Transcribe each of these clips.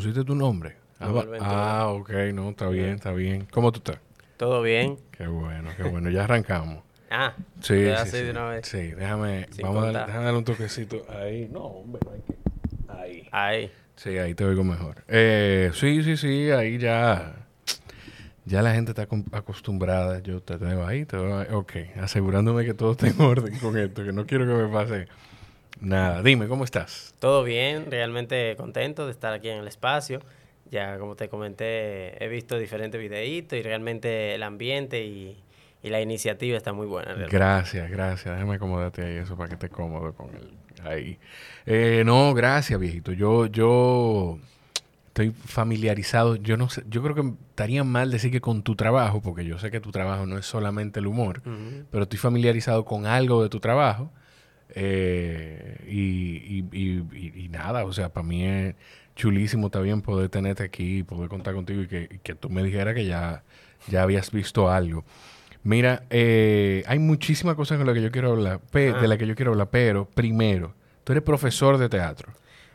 pusiste tu nombre. Ah, ok, no, está bien, está bien. ¿Cómo tú estás? Todo bien. Qué bueno, qué bueno. Ya arrancamos. Ah, sí, sí, sí, de una vez. sí, déjame, vamos a darle, déjame darle un toquecito ahí. No, hombre, no hay que. Ahí. Ahí. Sí, ahí te oigo mejor. Eh, sí, sí, sí, ahí ya. Ya la gente está acostumbrada. Yo te tengo ahí, te veo ahí. Ok, asegurándome que todo está en orden con esto, que no quiero que me pase nada. Dime, ¿cómo estás? Todo bien, realmente contento de estar aquí en el espacio. Ya, como te comenté, he visto diferentes videitos y realmente el ambiente y, la iniciativa está muy buena. Gracias, gracias. Déjame acomodarte ahí eso para que esté cómodo con él. Ahí. Eh, no, gracias, viejito. Yo, yo estoy familiarizado. Yo no sé, yo creo que estaría mal decir que con tu trabajo, porque yo sé que tu trabajo no es solamente el humor, pero estoy familiarizado con algo de tu trabajo. Eh, y, y, y, nada, o sea, para mí es chulísimo también poder tenerte aquí y poder contar contigo y que, tú me dijeras que ya, ya habías visto algo. Mira, eh, hay muchísimas cosas con las que yo quiero hablar, de las que yo quiero hablar, pero primero, tú eres profesor de teatro.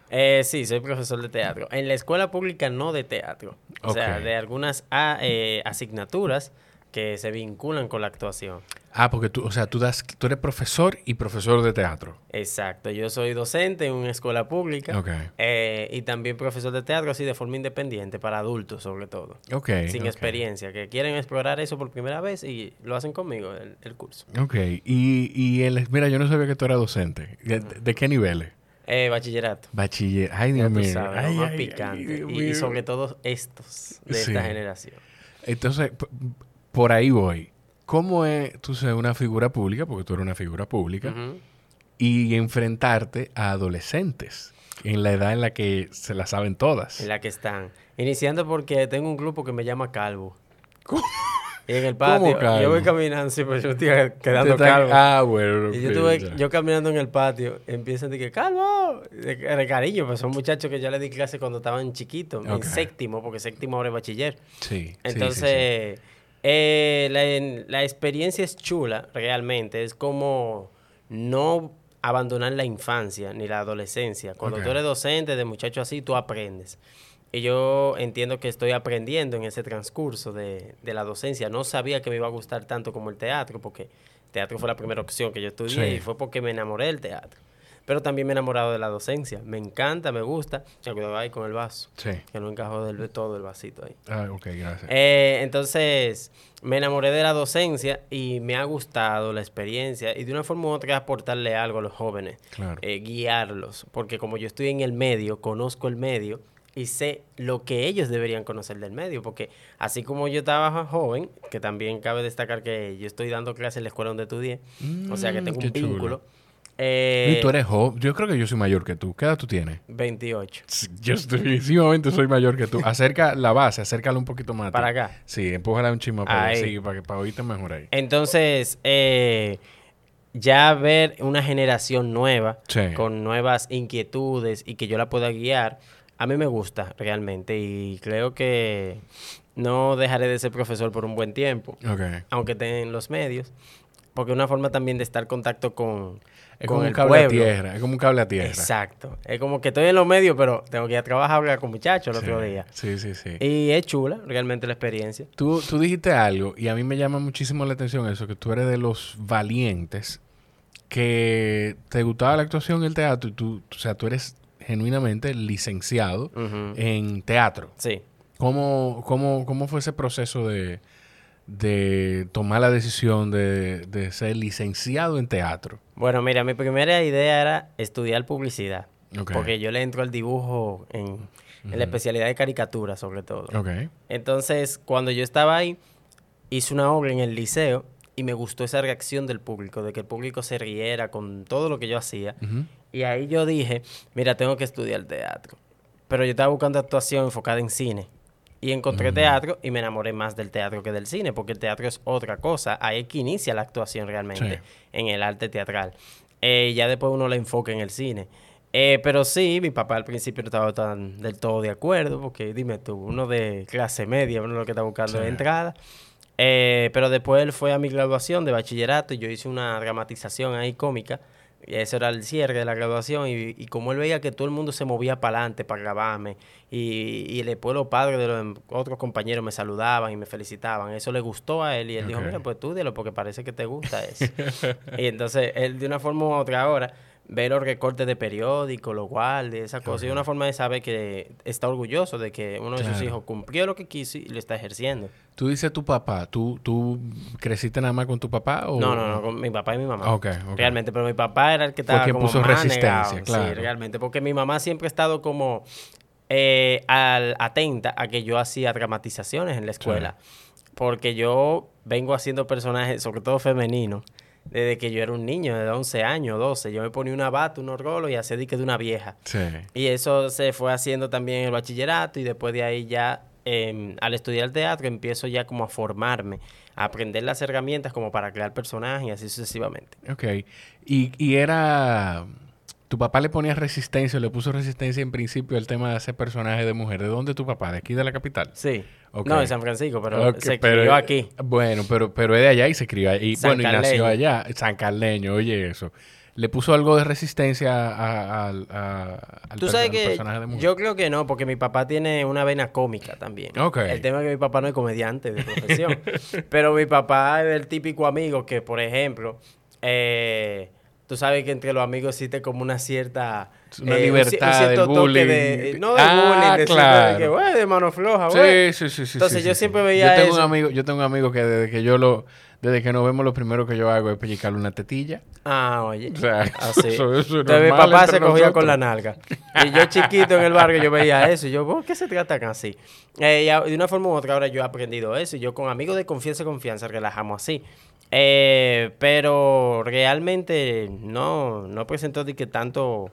Eh, sí, soy profesor de teatro. En la escuela pública no de teatro. O sea, de algunas eh, asignaturas que se vinculan con la actuación. Ah, porque tú, o sea, tú, das, tú eres profesor y profesor de teatro. Exacto, yo soy docente en una escuela pública eh, y también profesor de teatro así de forma independiente, para adultos sobre todo. Ok. Sin experiencia, que quieren explorar eso por primera vez y lo hacen conmigo, el, curso. Ok, y, y el, mira, yo no sabía que tú eras docente. ¿De, qué niveles? Eh, bachillerato. Bachiller. Ay, Dios mío. más picante. y, sobre todo estos de esta generación. Entonces, por ahí voy. ¿Cómo es tú ser una figura pública, porque tú eres una figura pública, y enfrentarte a adolescentes en la edad en la que se la saben todas? En la que están. Iniciando porque tengo un grupo que me llama Calvo. ¿Cómo? Y en el patio, yo voy caminando, sí, pues yo estoy quedando calvo. Ah, bueno. Y yo, estuve, yo caminando en el patio, empiezan a decir, ¡Calvo! De, cariño, pues son muchachos que ya le di clase cuando estaban chiquitos, en séptimo, porque séptimo ahora es bachiller. Sí. Entonces, eh, la, la, experiencia es chula, realmente. Es como no abandonar la infancia ni la adolescencia. Cuando tú eres docente de muchacho así, tú aprendes. Y yo entiendo que estoy aprendiendo en ese transcurso de, de, la docencia. No sabía que me iba a gustar tanto como el teatro, porque teatro fue la primera opción que yo estudié y fue porque me enamoré del teatro. Pero también me he enamorado de la docencia. Me encanta, me gusta. Ya cuidado ahí con el vaso. Sí. Que no encajó del todo el vasito ahí. Ah, ok, gracias. Eh, entonces, me enamoré de la docencia y me ha gustado la experiencia y de una forma u otra aportarle algo a los jóvenes. Claro. Eh, guiarlos. Porque como yo estoy en el medio, conozco el medio y sé lo que ellos deberían conocer del medio, porque así como yo estaba joven, que también cabe destacar que yo estoy dando clases en la escuela donde estudié, o sea que tengo un vínculo. Eh, y tú eres joven. Yo creo que yo soy mayor que tú. ¿Qué edad tú tienes? 28. Yo definitivamente soy mayor que tú. Acerca la base, acércala un poquito más. Para acá. Sí, empújala un chisme para, sí, para, que, para oírte mejor ahí. Entonces, eh, ya ver una generación nueva, con nuevas inquietudes y que yo la pueda guiar, a mí me gusta realmente y creo que no dejaré de ser profesor por un buen tiempo. Aunque esté en los medios. Porque es una forma también de estar en contacto con, es como un cable a tierra, es como un cable a tierra. Exacto. Es como que estoy en los medios, pero tengo que ir a trabajar con muchachos el otro día. Sí, sí, sí. Y es chula realmente la experiencia. Tú, tú dijiste algo y a mí me llama muchísimo la atención eso, que tú eres de los valientes que te gustaba la actuación en el teatro y tú, o sea, tú eres genuinamente licenciado en teatro. Sí. ¿Cómo, cómo, cómo fue ese proceso de de tomar la decisión de, ser licenciado en teatro? Bueno, mira, mi primera idea era estudiar publicidad. Porque yo le entro al dibujo en, la especialidad de caricatura, sobre todo. Entonces, cuando yo estaba ahí, hice una obra en el liceo y me gustó esa reacción del público, de que el público se riera con todo lo que yo hacía. Y ahí yo dije, mira, tengo que estudiar teatro. Pero yo estaba buscando actuación enfocada en cine. Y encontré teatro y me enamoré más del teatro que del cine, porque el teatro es otra cosa. Ahí es que inicia la actuación realmente, en el arte teatral. Eh, ya después uno la enfoca en el cine. Eh, pero sí, mi papá al principio no estaba tan del todo de acuerdo, porque dime tú, uno de clase media, uno lo que está buscando es entrada. Eh, pero después él fue a mi graduación de bachillerato y yo hice una dramatización ahí cómica Y eso era el cierre de la graduación. Y, como él veía que todo el mundo se movía para adelante para grabarme, y, y después los padres de los otros compañeros me saludaban y me felicitaban, eso le gustó a él. Y él dijo, mira, pues estudialo porque parece que te gusta eso. y entonces él de una forma u otra ahora ver los recortes de periódico, lo cual, de esa cosa. Y una forma de saber que está orgulloso de que uno de sus hijos cumplió lo que quiso y lo está ejerciendo. Tú dices tu papá, ¿tú, tú creciste nada más con tu papá? O... No, no, no, con mi papá y mi mamá. Realmente, pero mi papá era el que estaba como puso resistencia, claro. Sí, realmente, porque mi mamá siempre ha estado como eh, al, atenta a que yo hacía dramatizaciones en la escuela. Porque yo vengo haciendo personajes, sobre todo femeninos desde que yo era un niño, de 11 años, 12. Yo me ponía una bata, unos rolos y hacía dique de una vieja. Sí. Y eso se fue haciendo también en el bachillerato y después de ahí ya, em, al estudiar teatro, empiezo ya como a formarme, a aprender las herramientas como para crear personajes y así sucesivamente. Ok. Y, y era tu papá le ponía resistencia, le puso resistencia en principio al tema de hacer personaje de mujer. ¿De dónde tu papá? ¿De aquí de la capital? Sí. No, de San Francisco, pero se crió aquí. Bueno, pero, pero es de allá y se crió ahí. bueno, y nació allá. San Carleño, oye eso. ¿Le puso algo de resistencia a, al ¿Tú sabes que personaje de mujer? Yo creo que no, porque mi papá tiene una vena cómica también. Okay. El tema es que mi papá no es comediante de profesión. pero mi papá es el típico amigo que, por ejemplo, eh, tú sabes que entre los amigos existe como una cierta... Una eh, libertad de bullying. De, no de ah, bullying, de, claro. de que, güey, de mano floja, güey. Sí, sí, sí. Entonces yo siempre veía yo tengo eso. Un amigo, yo tengo un amigo que desde que yo lo... Desde que nos vemos, lo primero que yo hago es pellizcarle una tetilla. Ah, oye. O sea, así. Eso, eso Entonces mi papá se cogía con la nalga. Y yo chiquito en el barrio yo veía eso. Y yo, ¿por qué se tratan así? Eh, y de una forma u otra ahora yo he aprendido eso. Y yo con amigos de confianza y confianza relajamos así. Eh, pero realmente no, no presentó de que tanto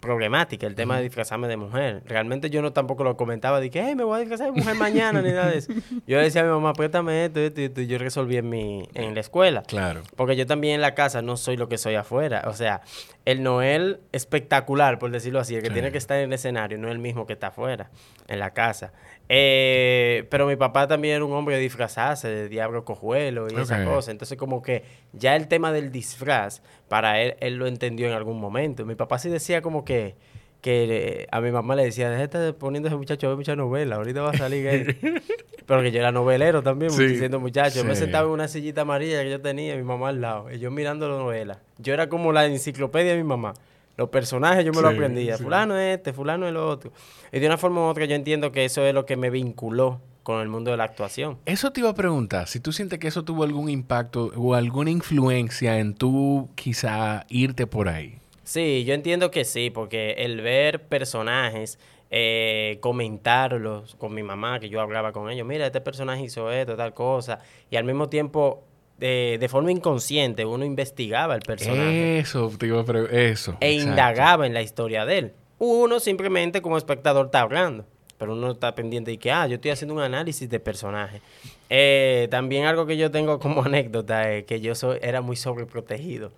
problemática el tema de disfrazarme de mujer. Realmente yo no tampoco lo comentaba de que me voy a disfrazar de mujer mañana ni nada de eso. Yo decía a mi mamá, préstame esto, esto, esto, y yo resolví en mi, en la escuela. Claro. Porque yo también en la casa no soy lo que soy afuera. O sea, el Noel espectacular, por decirlo así, el que tiene que estar en el escenario, no es el mismo que está afuera, en la casa. Eh, pero mi papá también era un hombre de disfrazarse, de diablo cojuelo y esa cosa. Entonces, como que ya el tema del disfraz, para él, él lo entendió en algún momento. Mi papá sí decía como que, que a mi mamá le decía, déjate poniendo ese muchacho a ver mucha novela, ahorita va a salir él. pero que yo era novelero también, siendo muchacho. Yo me sentaba en una sillita amarilla que yo tenía, mi mamá al lado, y yo mirando la novela. Yo era como la enciclopedia de mi mamá. Los personajes yo me lo aprendía. Fulano es este, fulano es lo otro. Y de una forma u otra yo entiendo que eso es lo que me vinculó con el mundo de la actuación. Eso te iba a preguntar, si tú sientes que eso tuvo algún impacto o alguna influencia en tú quizá irte por ahí. Sí, yo entiendo que sí, porque el ver personajes, eh, comentarlos con mi mamá, que yo hablaba con ellos, mira, este personaje hizo esto, tal cosa, y al mismo tiempo de, forma inconsciente uno investigaba el personaje. Eso, pero eso. E indagaba en la historia de él. Uno simplemente como espectador está hablando, pero uno está pendiente de que, ah, yo estoy haciendo un análisis de personaje. Eh, también algo que yo tengo como anécdota es que yo soy, era muy sobreprotegido.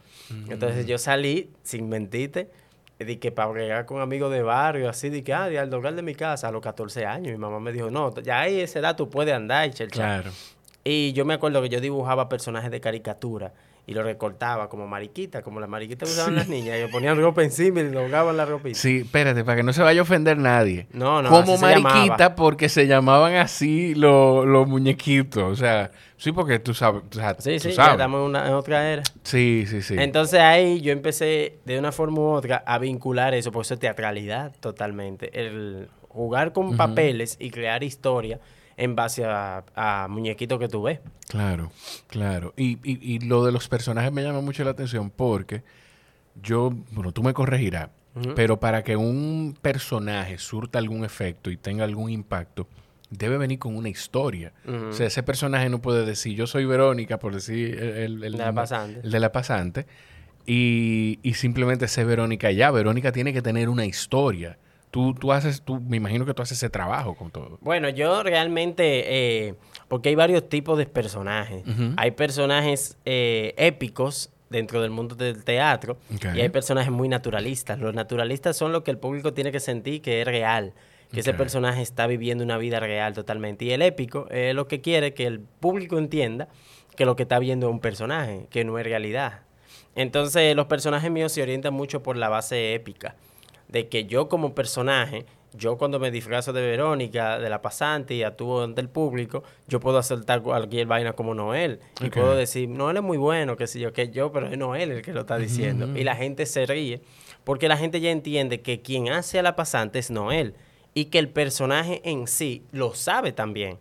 Entonces yo salí, sin mentirte, de que para bregar con amigos de barrio, así, de que, ah, al lugar de mi casa a los 14 años, mi mamá me dijo, no, ya ahí esa edad tú puedes andar, Claro. Y yo me acuerdo que yo dibujaba personajes de caricatura y lo recortaba como mariquita, como las mariquitas que usaban las niñas. Yo ponía ropa encima y doblaban la ropita. Sí, espérate, para que no se vaya a ofender nadie. No, no, Como mariquita porque se llamaban así los, muñequitos. O sea, sí, porque tú sabes. sí, sí, estamos en, en, otra era. Sí, sí, sí. Entonces ahí yo empecé de una forma u otra a vincular eso, por eso es teatralidad totalmente. El jugar con papeles y crear historia en base a, muñequitos que tú ves. Claro, claro. Y, y, lo de los personajes me llama mucho la atención porque yo, bueno, tú me corregirás, pero para que un personaje surta algún efecto y tenga algún impacto, debe venir con una historia. O sea, ese personaje no puede decir, yo soy Verónica, por decir el, el, de, la pasante. el de la pasante, y, y simplemente ser Verónica ya. Verónica tiene que tener una historia. Tú, tú haces, tú, me imagino que tú haces ese trabajo con todo. Bueno, yo realmente, eh, porque hay varios tipos de personajes. Hay personajes eh, épicos dentro del mundo del teatro y hay personajes muy naturalistas. Los naturalistas son lo que el público tiene que sentir que es real, que ese personaje está viviendo una vida real totalmente. Y el épico es lo que quiere que el público entienda que lo que está viendo es un personaje, que no es realidad. Entonces los personajes míos se orientan mucho por la base épica, de que yo como personaje, yo cuando me disfrazo de Verónica, de la pasante y actúo ante el público, yo puedo aceptar cualquier vaina como Noel. Y puedo decir, Noel es muy bueno, qué sé yo, que yo, pero es Noel el que lo está diciendo. Y la gente se ríe, porque la gente ya entiende que quien hace a la pasante es Noel. Y que el personaje en sí lo sabe también.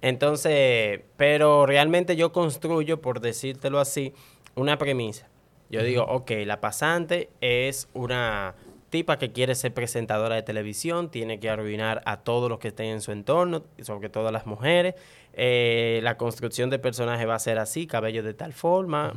Entonces, pero realmente yo construyo, por decírtelo así, una premisa. Yo digo, ok, la pasante es una tipa que quiere ser presentadora de televisión, tiene que arruinar a todos los que estén en su entorno, sobre todo a las mujeres. Eh, la construcción de personaje va a ser así, cabello de tal forma,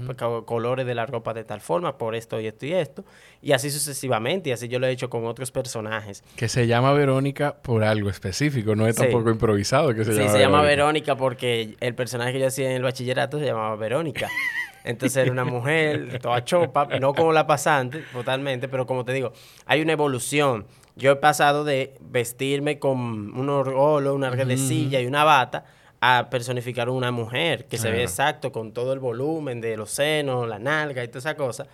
colores de la ropa de tal forma, por esto y esto y esto. Y así sucesivamente, y así yo lo he hecho con otros personajes. Que se llama Verónica por algo específico, no es tampoco improvisado que se sí, se llama Verónica porque el personaje que yo hacía en el bachillerato se llamaba Verónica. Entonces era una mujer toda chopa, no como la pasante, totalmente, pero como te digo, hay una evolución. Yo he pasado de vestirme con un orgolo, una redecilla y una bata a personificar una mujer que se ve exacto con todo el volumen de los senos, la nalga y toda esa cosa.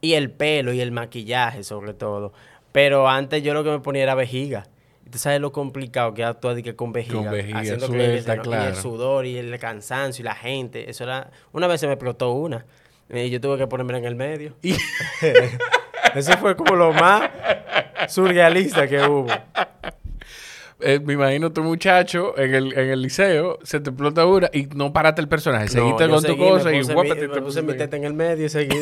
Y el pelo y el maquillaje sobre todo. Pero antes yo lo que me ponía era vejiga. Y tú sabes lo complicado que actuar con vejiga. Con vejiga, haciendo suelta, claro. Y el sudor y el cansancio y la gente. Eso era... Una vez se me explotó una. Y yo tuve que ponerme en el medio. Eso fue como lo más surrealista que hubo. Eh, me imagino tu muchacho en el, en el liceo, se te explota una y no paraste el personaje. Seguiste con tu cosa y guapete. te puse mi teta en el medio y seguí...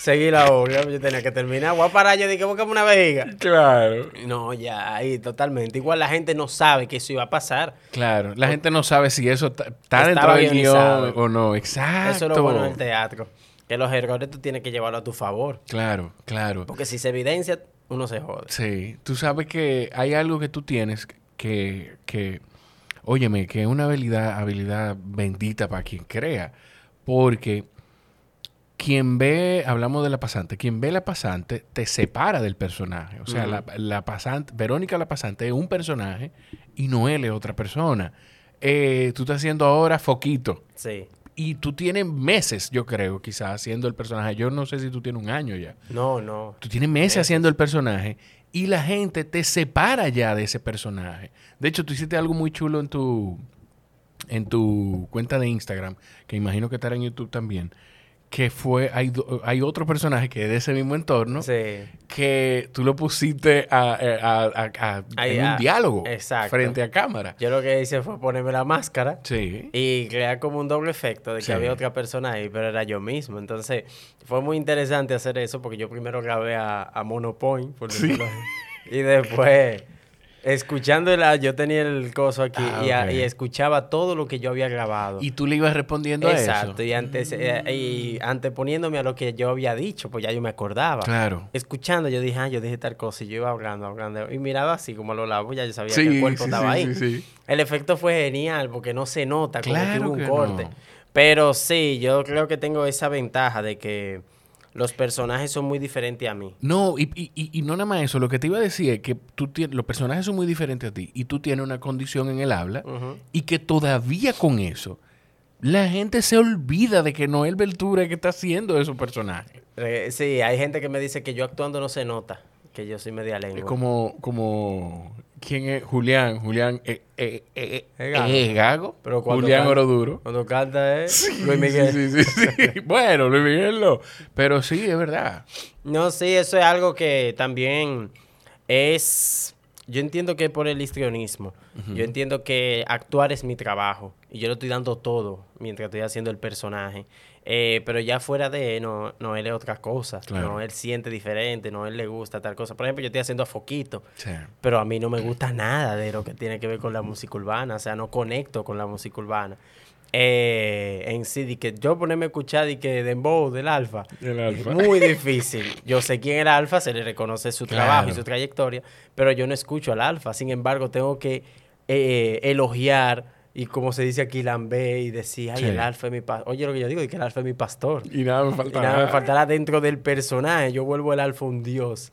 seguí la obra. Yo tenía que terminar. Voy a parar, yo dije, buscame una vejiga. Claro. No, ya, ahí totalmente. Igual la gente no sabe que eso iba a pasar. Claro, la gente no sabe si eso está dentro del guion o no. Exacto. Eso es lo bueno del teatro. Que los errores tú tienes que llevarlo a tu favor. Claro, claro. Porque si se evidencia, uno se jode. Sí. Tú sabes que hay algo que tú tienes que, que óyeme, que es una habilidad, habilidad bendita para quien crea. Porque quien ve, hablamos de la pasante, quien ve la pasante te separa del personaje. O sea, la, pasante, Verónica la pasante es un personaje y Noel es otra persona. Eh, tú estás haciendo ahora Foquito. Sí. Y tú tienes meses, yo creo, quizás haciendo el personaje. Yo no sé si tú tienes un año ya. No, no. Tú tienes meses, haciendo el personaje y la gente te separa ya de ese personaje. De hecho, tú hiciste algo muy chulo en tu, en tu cuenta de Instagram, que imagino que estará en YouTube también que fue, hay, hay otro personaje que es de ese mismo entorno, que tú lo pusiste a, a, en un diálogo frente a cámara. Yo lo que hice fue ponerme la máscara y crear como un doble efecto de que había otra persona ahí, pero era yo mismo. Entonces fue muy interesante hacer eso porque yo primero grabé a, a Monopoint, por decirlo así, y después Escuchando yo tenía el coso aquí ah, y, escuchaba todo lo que yo había grabado. Y tú le ibas respondiendo a eso. Exacto, y, antes, eh, y anteponiéndome a lo que yo había dicho, pues ya yo me acordaba. Claro. Escuchando, yo dije, ah, yo dije tal cosa, y yo iba hablando, hablando, y miraba así como a los lados, ya yo sabía que el cuerpo estaba ahí. El efecto fue genial porque no se nota como que hubo un corte. Pero sí, yo creo que tengo esa ventaja de que los personajes son muy diferentes a mí. No, y, y, y, no nada más eso. Lo que te iba a decir es que tú tienes, los personajes son muy diferentes a ti y tú tienes una condición en el habla y que todavía con eso la gente se olvida de que Noel Beltura es que está haciendo esos personajes. Eh, sí, hay gente que me dice que yo actuando no se nota, que yo soy media lengua. Es como, como ¿Quién es? Julián. Julián eh, eh, eh, es Gago. Pero Julián Oroduro. Cuando canta es Luis Miguel. Sí, sí, sí, bueno, Luis Miguel no. Pero sí, es verdad. No, sí, eso es algo que también es... Yo entiendo que es por el histrionismo. Yo entiendo que actuar es mi trabajo. Y yo lo estoy dando todo mientras estoy haciendo el personaje. Eh, pero ya fuera de no, no, él es otra cosa. No, él siente diferente, no, él le gusta tal cosa. Por ejemplo, yo estoy haciendo a Foquito, pero a mí no me gusta nada de lo que tiene que ver con la música urbana. O sea, no conecto con la música urbana. Eh, en sí, que yo ponerme a escuchar y que Dembow del Alfa, alfa. muy difícil. Yo sé quién era Alfa, se le reconoce su trabajo y su trayectoria, pero yo no escucho al Alfa. Sin embargo, tengo que eh, elogiar y como se dice aquí, lambé y decía, ay, el alfa es mi pastor. Oye, lo que yo digo es que el alfa es mi pastor. Y nada me faltará. Y nada me faltará dentro del personaje. Yo vuelvo el alfa un dios.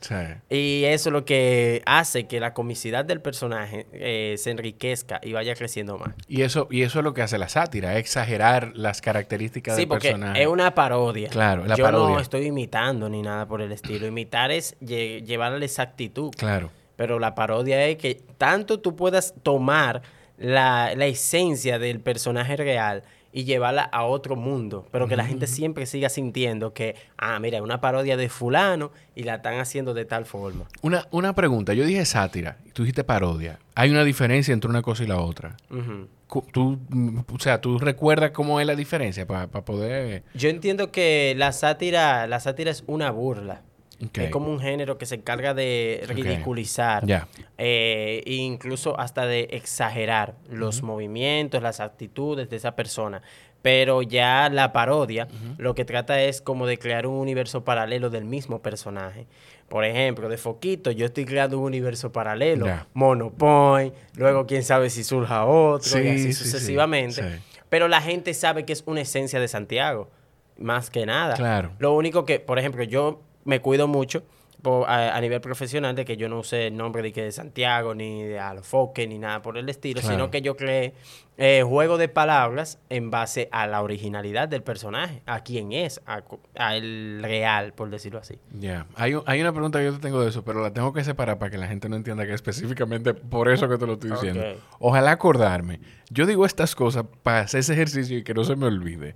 Y eso es lo que hace que la comicidad del personaje eh, se enriquezca y vaya creciendo más. Y eso, y eso es lo que hace la sátira, exagerar las características del personaje. Sí, porque es una parodia. Claro, la yo parodia. Yo no estoy imitando ni nada por el estilo. Imitar es llevar a la exactitud. Claro. Pero la parodia es que tanto tú puedas tomar la, esencia del personaje real y llevarla a otro mundo, pero que la gente siempre siga sintiendo que, ah, mira, es una parodia de fulano y la están haciendo de tal forma. Una, una pregunta, yo dije sátira, tú dijiste parodia. ¿Hay una diferencia entre una cosa y la otra? tú, mm, o sea, ¿tú recuerdas cómo es la diferencia para poder...? Yo entiendo que la sátira, la sátira es una burla. Es como un género que se encarga de ridiculizar, eh, e incluso hasta de exagerar los movimientos, las actitudes de esa persona. Pero ya la parodia lo que trata es como de crear un universo paralelo del mismo personaje. Por ejemplo, de Foquito, yo estoy creando un universo paralelo. Monopoint, luego quién sabe si surja otro, y así sucesivamente. Pero la gente sabe que es una esencia de Santiago, más que nada. Claro. Lo único que, por ejemplo, yo me cuido mucho a, nivel profesional de que yo no use el nombre de, que de Santiago, ni de Alofoque, ni nada por el estilo, sino que yo creé eh, juego de palabras en base a la originalidad del personaje, a quién es, a, el real, por decirlo así. Ya, hay, hay, una pregunta que yo te tengo de eso, pero la tengo que separar para que la gente no entienda que específicamente por eso que te lo estoy diciendo. Ojalá acordarme. Yo digo estas cosas para hacer ese ejercicio y que no se me olvide.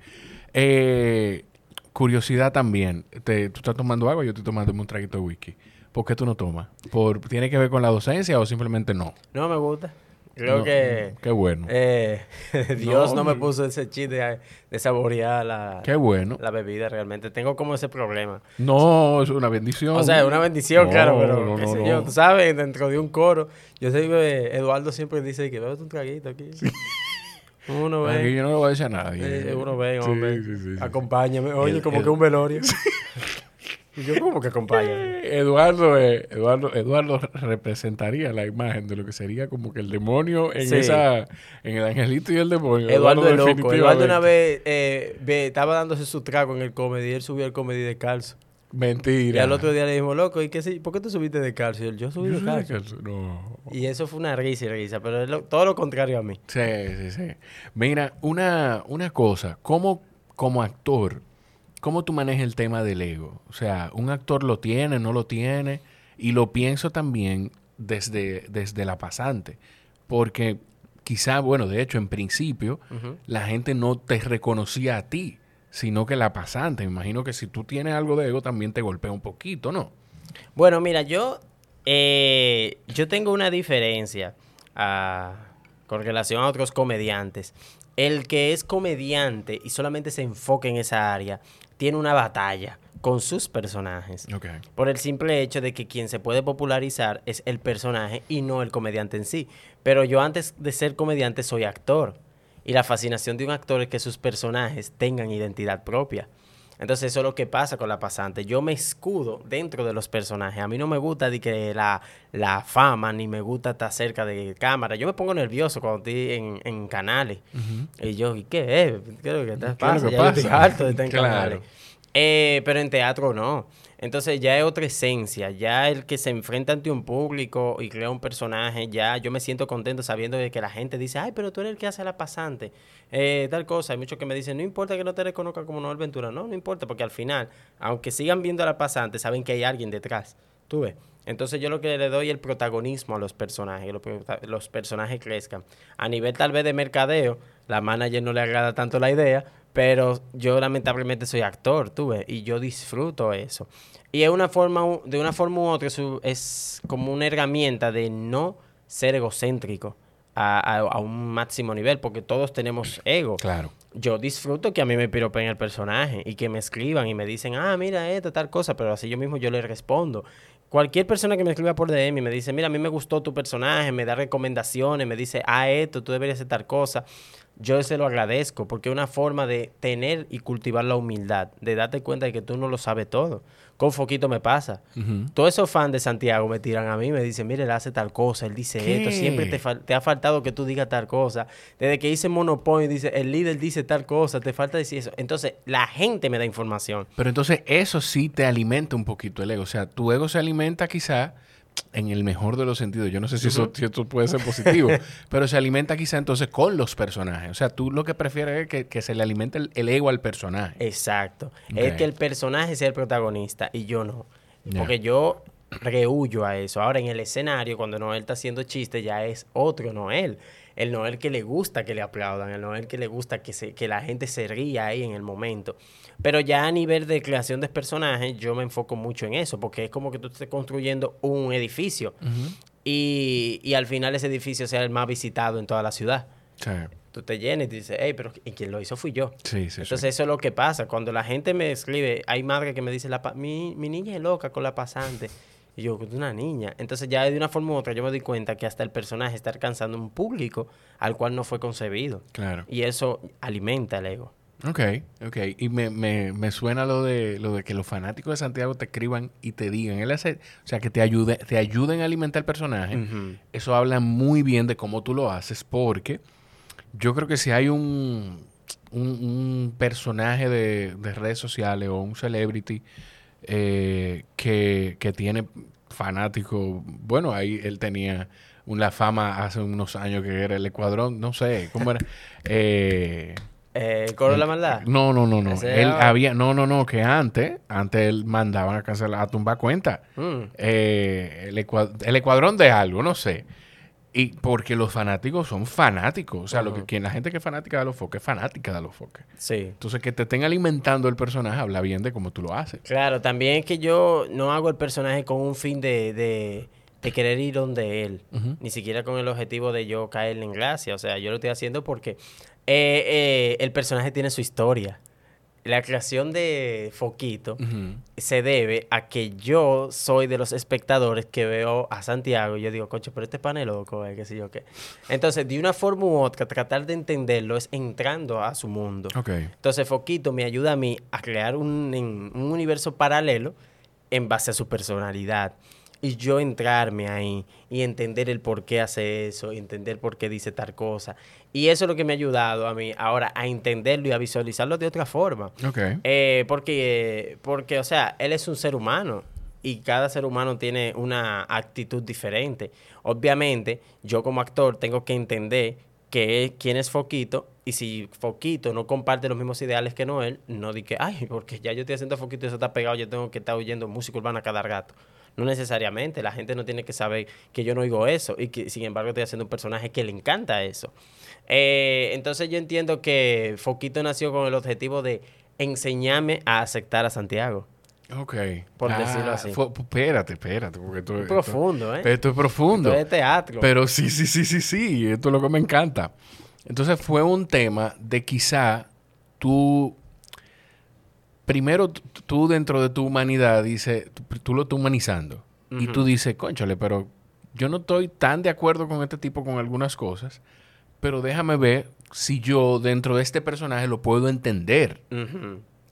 Eh, curiosidad también. Te, ¿Tú estás tomando agua? Yo estoy tomando un traguito de whisky. ¿Por qué tú no tomas? ¿Por, ¿Tiene que ver con la docencia o simplemente no? No me gusta. Creo que... Qué bueno. Eh, Dios no, me puso ese chiste de, saborear la, qué bueno. la bebida realmente. Tengo como ese problema. No, es una bendición. O sea, es una bendición, claro, pero qué sé yo. Tú sabes, dentro de un coro, yo sé que Eduardo siempre dice que bebe un traguito aquí. Uno ve. Aquí yo no lo voy a decir a nadie. uno ve, hombre. Acompáñame. Oye, como que un velorio. ¿Y yo cómo que acompaña? Eduardo, eh, Eduardo, Eduardo representaría la imagen de lo que sería como que el demonio en esa, en el angelito y el demonio. Eduardo, es loco. Eduardo una vez eh, estaba dándose su trago en el comedy y él subió al comedy de calzo. Mentira. Y al otro día le dijimos, loco, ¿y qué ¿por qué tú subiste de cárcel? Yo subí de cárcel. No. Y eso fue una risa y risa, pero es todo lo contrario a mí. Sí, sí, sí. Mira, una, una cosa, ¿cómo como actor, cómo tú manejas el tema del ego? O sea, un actor lo tiene, no lo tiene, y lo pienso también desde, desde la pasante, porque quizá, bueno, de hecho, en principio, la gente no te reconocía a ti sino que la pasante. Me imagino que si tú tienes algo de ego también te golpea un poquito, ¿no? Bueno, mira, yo, eh, yo tengo una diferencia ah, con relación a otros comediantes. El que es comediante y solamente se enfoca en esa área, tiene una batalla con sus personajes. Por el simple hecho de que quien se puede popularizar es el personaje y no el comediante en sí. Pero yo antes de ser comediante soy actor. Y la fascinación de un actor es que sus personajes tengan identidad propia. Entonces eso es lo que pasa con la pasante. Yo me escudo dentro de los personajes. A mí no me gusta de que la, la fama, ni me gusta estar cerca de cámara. Yo me pongo nervioso cuando estoy en, en canales. Y yo, ¿y qué es? ¿Qué es lo que te pasa? ya estoy harto de estar en canales. Eh, pero en teatro no. Entonces ya es otra esencia, ya el que se enfrenta ante un público y crea un personaje, ya yo me siento contento sabiendo de que la gente dice, ay, pero tú eres el que hace la pasante, eh, tal cosa. Hay muchos que me dicen, no importa que no te reconozca como Noel Ventura, no, no importa, porque al final, aunque sigan viendo a la pasante, saben que hay alguien detrás, tú. Entonces yo lo que le doy el protagonismo a los personajes, los, los personajes crezcan. A nivel tal vez de mercadeo, la manager no le agrada tanto la idea, pero yo lamentablemente soy actor, tú ves, y yo disfruto eso. Y es una forma, de una forma u otra, es como una herramienta de no ser egocéntrico a, un máximo nivel, porque todos tenemos ego. Claro. Yo disfruto que a mí me piropen el personaje y que me escriban y me dicen, ah, mira esto, tal cosa, pero así yo mismo yo le respondo. Cualquier persona que me escriba por DM y me dice, mira, a mí me gustó tu personaje, me da recomendaciones, me dice, ah, esto, tú deberías hacer tal cosa yo se lo agradezco porque es una forma de tener y cultivar la humildad, de darte cuenta de que tú no lo sabes todo. Con Foquito me pasa. Todos esos fans de Santiago me tiran a mí, me dicen, mire, él hace tal cosa, él dice esto, siempre te, ha faltado que tú digas tal cosa. Desde que hice Monopoly, dice, el líder dice tal cosa, te falta decir eso. Entonces, la gente me da información. Pero entonces eso sí te alimenta un poquito el ego. O sea, tu ego se alimenta quizá en el mejor de los sentidos. Yo no sé si, eso, esto puede ser positivo, pero se alimenta quizá entonces con los personajes. O sea, tú lo que prefieres es que, se le alimente el, ego al personaje. Exacto. Es que el personaje sea el protagonista y yo no. Porque yo rehuyo a eso. Ahora en el escenario, cuando Noel está haciendo chiste, ya es otro Noel el Noel que le gusta que le aplaudan, el Noel que le gusta que, se, que la gente se ría ahí en el momento. Pero ya a nivel de creación de personajes, yo me enfoco mucho en eso, porque es como que tú estés construyendo un edificio y, y, al final ese edificio sea el más visitado en toda la ciudad. Tú te llenas y te dices, hey, pero quien lo hizo fui yo. Sí, sí, Entonces eso es lo que pasa. Cuando la gente me escribe, hay madre que me dice, la mi, mi niña es loca con la pasante. Y yo, una niña. Entonces ya de una forma u otra yo me doy cuenta que hasta el personaje está alcanzando un público al cual no fue concebido. Claro. Y eso alimenta el ego. Ok, ok. Y me, me, me, suena lo de lo de que los fanáticos de Santiago te escriban y te digan. Él hace, o sea, que te, ayude, te ayuden a alimentar el personaje. Eso habla muy bien de cómo tú lo haces porque yo creo que si hay un, un, personaje de, de redes sociales o un celebrity eh, que, que, tiene fanáticos. Bueno, ahí él tenía una fama hace unos años que era el Ecuadrón, no sé, ¿cómo era? Eh, eh, ¿El coro de la maldad? No, no, no, no. Él había, no, no, no, que antes, antes él mandaban a cancelar, a tumbar cuenta. Mm. Eh, el, el Ecuadrón de algo, no sé. Y porque los fanáticos son fanáticos. O sea, lo que, quien, la gente que es fanática de los foques es fanática de los foques. Sí. Entonces, que te estén alimentando el personaje habla bien de cómo tú lo haces. Claro, también es que yo no hago el personaje con un fin de, de, de querer ir donde él. Ni siquiera con el objetivo de yo caerle en gracia. O sea, yo lo estoy haciendo porque eh, eh, el personaje tiene su historia la creación de Foquito se debe a que yo soy de los espectadores que veo a Santiago y yo digo, coche, pero este panel loco, eh, qué sé yo qué. Entonces, de una forma u otra, tratar de entenderlo es entrando a su mundo. Entonces, Foquito me ayuda a mí a crear un, un universo paralelo en base a su personalidad y yo entrarme ahí y entender el por qué hace eso, entender por qué dice tal cosa. Y eso es lo que me ha ayudado a mí ahora a entenderlo y a visualizarlo de otra forma. Eh, porque, porque, o sea, él es un ser humano y cada ser humano tiene una actitud diferente. Obviamente, yo como actor tengo que entender que quién es Foquito y si Foquito no comparte los mismos ideales que Noel, no di que, ay, porque ya yo estoy haciendo Foquito y eso está pegado, yo tengo que estar oyendo música urbana cada gato. No necesariamente, la gente no tiene que saber que yo no oigo eso y que sin embargo estoy haciendo un personaje que le encanta eso. Eh, entonces yo entiendo que Foquito nació con el objetivo de enseñarme a aceptar a Santiago. Ok. Por decirlo ah, así. espérate, espérate. Porque esto, es profundo, ¿eh? Esto es profundo. Esto es teatro. Pero sí, sí, sí, sí, sí. Esto es lo que me encanta. Entonces fue un tema de quizá tú primero tú dentro de tu humanidad dices, tú, lo estás humanizando. Y tú dices, conchale, pero yo no estoy tan de acuerdo con este tipo con algunas cosas, pero déjame ver si yo dentro de este personaje lo puedo entender.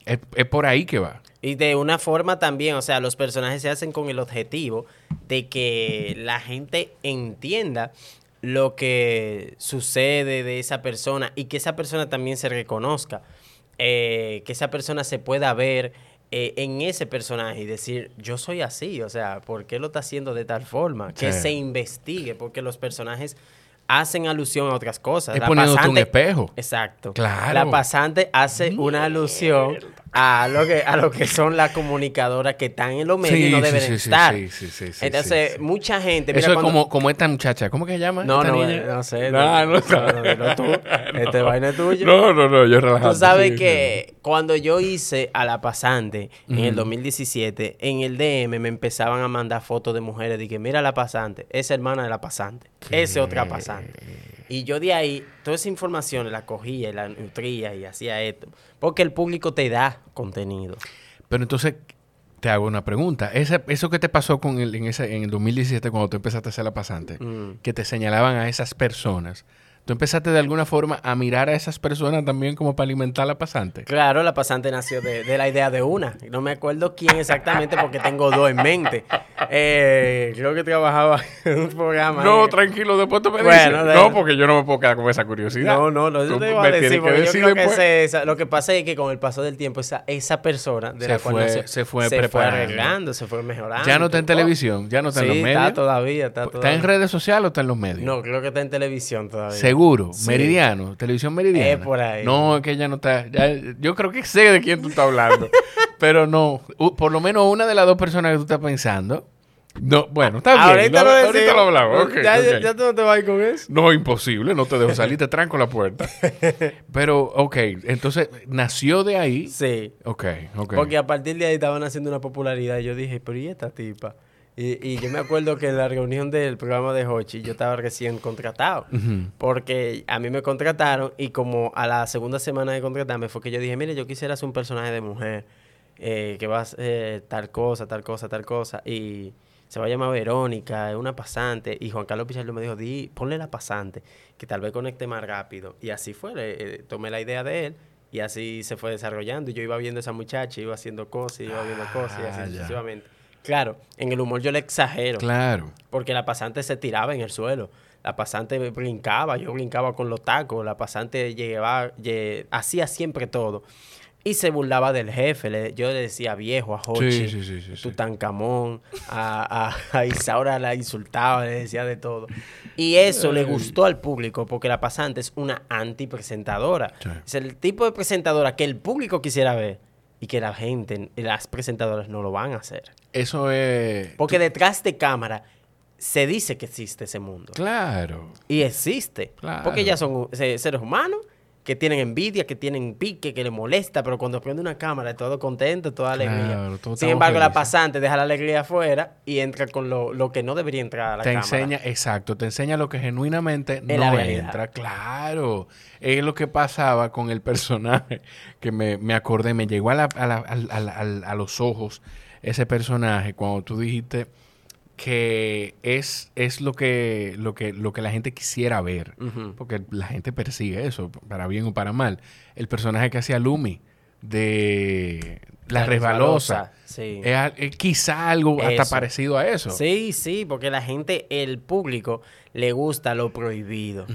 es, por ahí que va. Y de una forma también, o sea, los personajes se hacen con el objetivo de que la gente entienda lo que sucede de esa persona y que esa persona también se reconozca. Eh, que esa persona se pueda ver eh, en ese personaje y decir, yo soy así, o sea, ¿por qué lo está haciendo de tal forma? Que se investigue, porque los personajes hacen alusión a otras cosas. Es poniéndote un espejo. Exacto. Claro. La pasante hace una alusión a lo que a lo que son las comunicadoras que están en los medios y no deben estar. Sí, sí, sí, Entonces, mucha gente. Eso es como, como esta muchacha. ¿Cómo que se llama? No, no, no sé. No, no, no, no, tú. Este vaina es tuyo. No, no, no, yo relajado. Tú sabes que cuando yo hice a la pasante en el 2017, en el DM me empezaban a mandar fotos de mujeres. Dije, mira la pasante, esa hermana de la pasante, esa otra pasante. Y yo de ahí, toda esa información la cogía y la nutría y hacía esto. Porque el público te da contenido. Pero entonces, te hago una pregunta. eso que te pasó con el, en, ese, en el 2017 cuando tú empezaste a ser la pasante, mm. que te señalaban a esas personas, ¿Tú empezaste de alguna forma a mirar a esas personas también como para alimentar la pasante? Claro, la pasante nació de, la idea de una. No me acuerdo quién exactamente porque tengo dos en mente. Eh, creo que trabajaba en un programa. No, tranquilo, después te me bueno, No, porque yo no me puedo quedar con esa curiosidad. No, no, no, yo te iba a decir, porque yo creo que lo que pasa es que con el paso del tiempo esa, esa persona de se la fue, cual se, se, fue, se fue arreglando, se fue mejorando. Ya no está en televisión, ya no está en los medios. está todavía, está todavía. ¿Está en redes sociales o está en los medios? No, creo que está en televisión todavía. Seguro, Meridiano, televisión Meridiana. Es por ahí. No, es que ella no está. yo creo que sé de quién tú estás hablando. pero no, por lo menos una de las dos personas que tú estás pensando. No, bueno, está bien. Ahorita lo, ahorita lo hablamos. ya, tú no te vas a ir con eso. No, imposible, no te dejo salir, te tranco la puerta. Pero, ok, entonces, ¿nació de ahí? Sí. Ok, ok. Porque a partir de ahí estaban haciendo una popularidad y yo dije, pero ¿y esta tipa? Y, yo me acuerdo que en la reunión del programa de Hochi yo estaba recién contratado. Porque a mí me contrataron y como a la segunda semana de contratarme fue que yo dije, mire, yo quisiera ser un personaje de mujer eh, que va a hacer tal cosa, tal cosa, tal cosa. Y se va a llamar Verónica, es una pasante. Y Juan Carlos Pichardo me dijo, Di, ponle la pasante, que tal vez conecte más rápido. Y así fue, eh, tomé la idea de él. Y así se fue desarrollando. Y yo iba viendo a esa muchacha, iba haciendo cosas, iba viendo cosas, y así ah, sucesivamente. Claro, en el humor yo le exagero. Claro. Porque la pasante se tiraba en el suelo. La pasante brincaba, yo brincaba con los tacos. La pasante llevaba, hacía siempre todo. Y se burlaba del jefe. yo le decía viejo a Hochi, sí, sí, sí, Tutankamón, a, a, Isaura la insultaba, le decía de todo. Y eso le gustó al público porque la pasante es una antipresentadora. Es el tipo de presentadora que el público quisiera ver y que la gente, las presentadoras no lo van a hacer. Eso es... Porque detrás de cámara se dice que existe ese mundo. Claro. Y existe. Claro. Porque ya son seres humanos que tienen envidia, que tienen pique, que les molesta, pero cuando prende una cámara, todo contento, toda alegría. Sin embargo, la pasante deja la alegría afuera y entra con lo, que no debería entrar a la te cámara. Te enseña, exacto, te enseña lo que genuinamente no entra. Claro. Es lo que pasaba con el personaje que me, me acordé, me llegó a, a los ojos ese personaje cuando tú dijiste que es, es lo, que, lo, que, lo que la gente quisiera ver. Porque la gente persigue eso, para bien o para mal. El personaje que hacía Lumi de La, resbalosa. Sí. Es, quizá algo hasta parecido a eso. Sí, sí, porque la gente, el público, le gusta lo prohibido.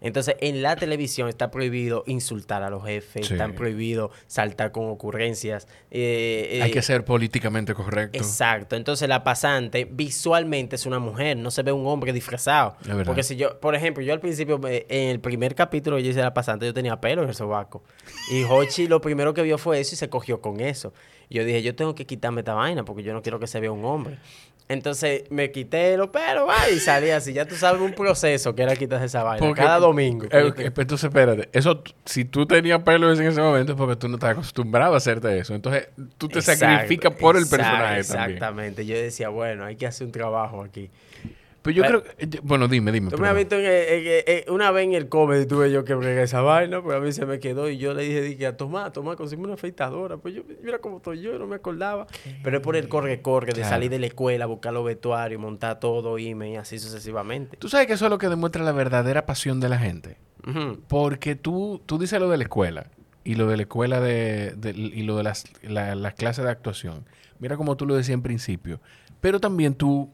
Entonces, en la televisión está prohibido insultar a los jefes, está prohibido saltar con ocurrencias. Eh, Hay que eh, ser políticamente correcto. Exacto. Entonces, la pasante visualmente es una mujer, no se ve un hombre disfrazado. Porque si yo, por ejemplo, yo al principio, eh, en el primer capítulo yo hice la pasante, yo tenía pelo en el sobaco. Y Hochi lo primero que vio fue eso y se cogió con eso. Yo dije, yo tengo que quitarme esta vaina porque yo no quiero que se vea un hombre. Entonces me quité los pelos y salí así. Ya tú sabes un proceso que era quitarse esa vaina. cada domingo. Eh, entonces, espérate. Eso, si tú tenías pelos en ese momento es porque tú no estás acostumbrado a hacerte eso. Entonces, tú te sacrificas por el personaje Exactamente. Yo decía, bueno, hay que hacer un trabajo aquí. Pero yo creo que... Bueno, dime, dime. Tú me has visto en, una vez en el comedy tuve yo que bregar esa vaina, pues a mí se me quedó y yo le dije, dije a Tomás, Tomás, conseguime una afeitadora. Pues yo, mira cómo estoy yo, no me acordaba. Pero es por el corre-corre de salir de la escuela, buscar los vestuarios, montar todo, irme y así sucesivamente. Tú sabes que eso es lo que demuestra la verdadera pasión de la gente. Porque tú, tú dices lo de la escuela y lo de la escuela de, y lo de las, las clases de actuación. Mira como tú lo decías en principio. Pero también tú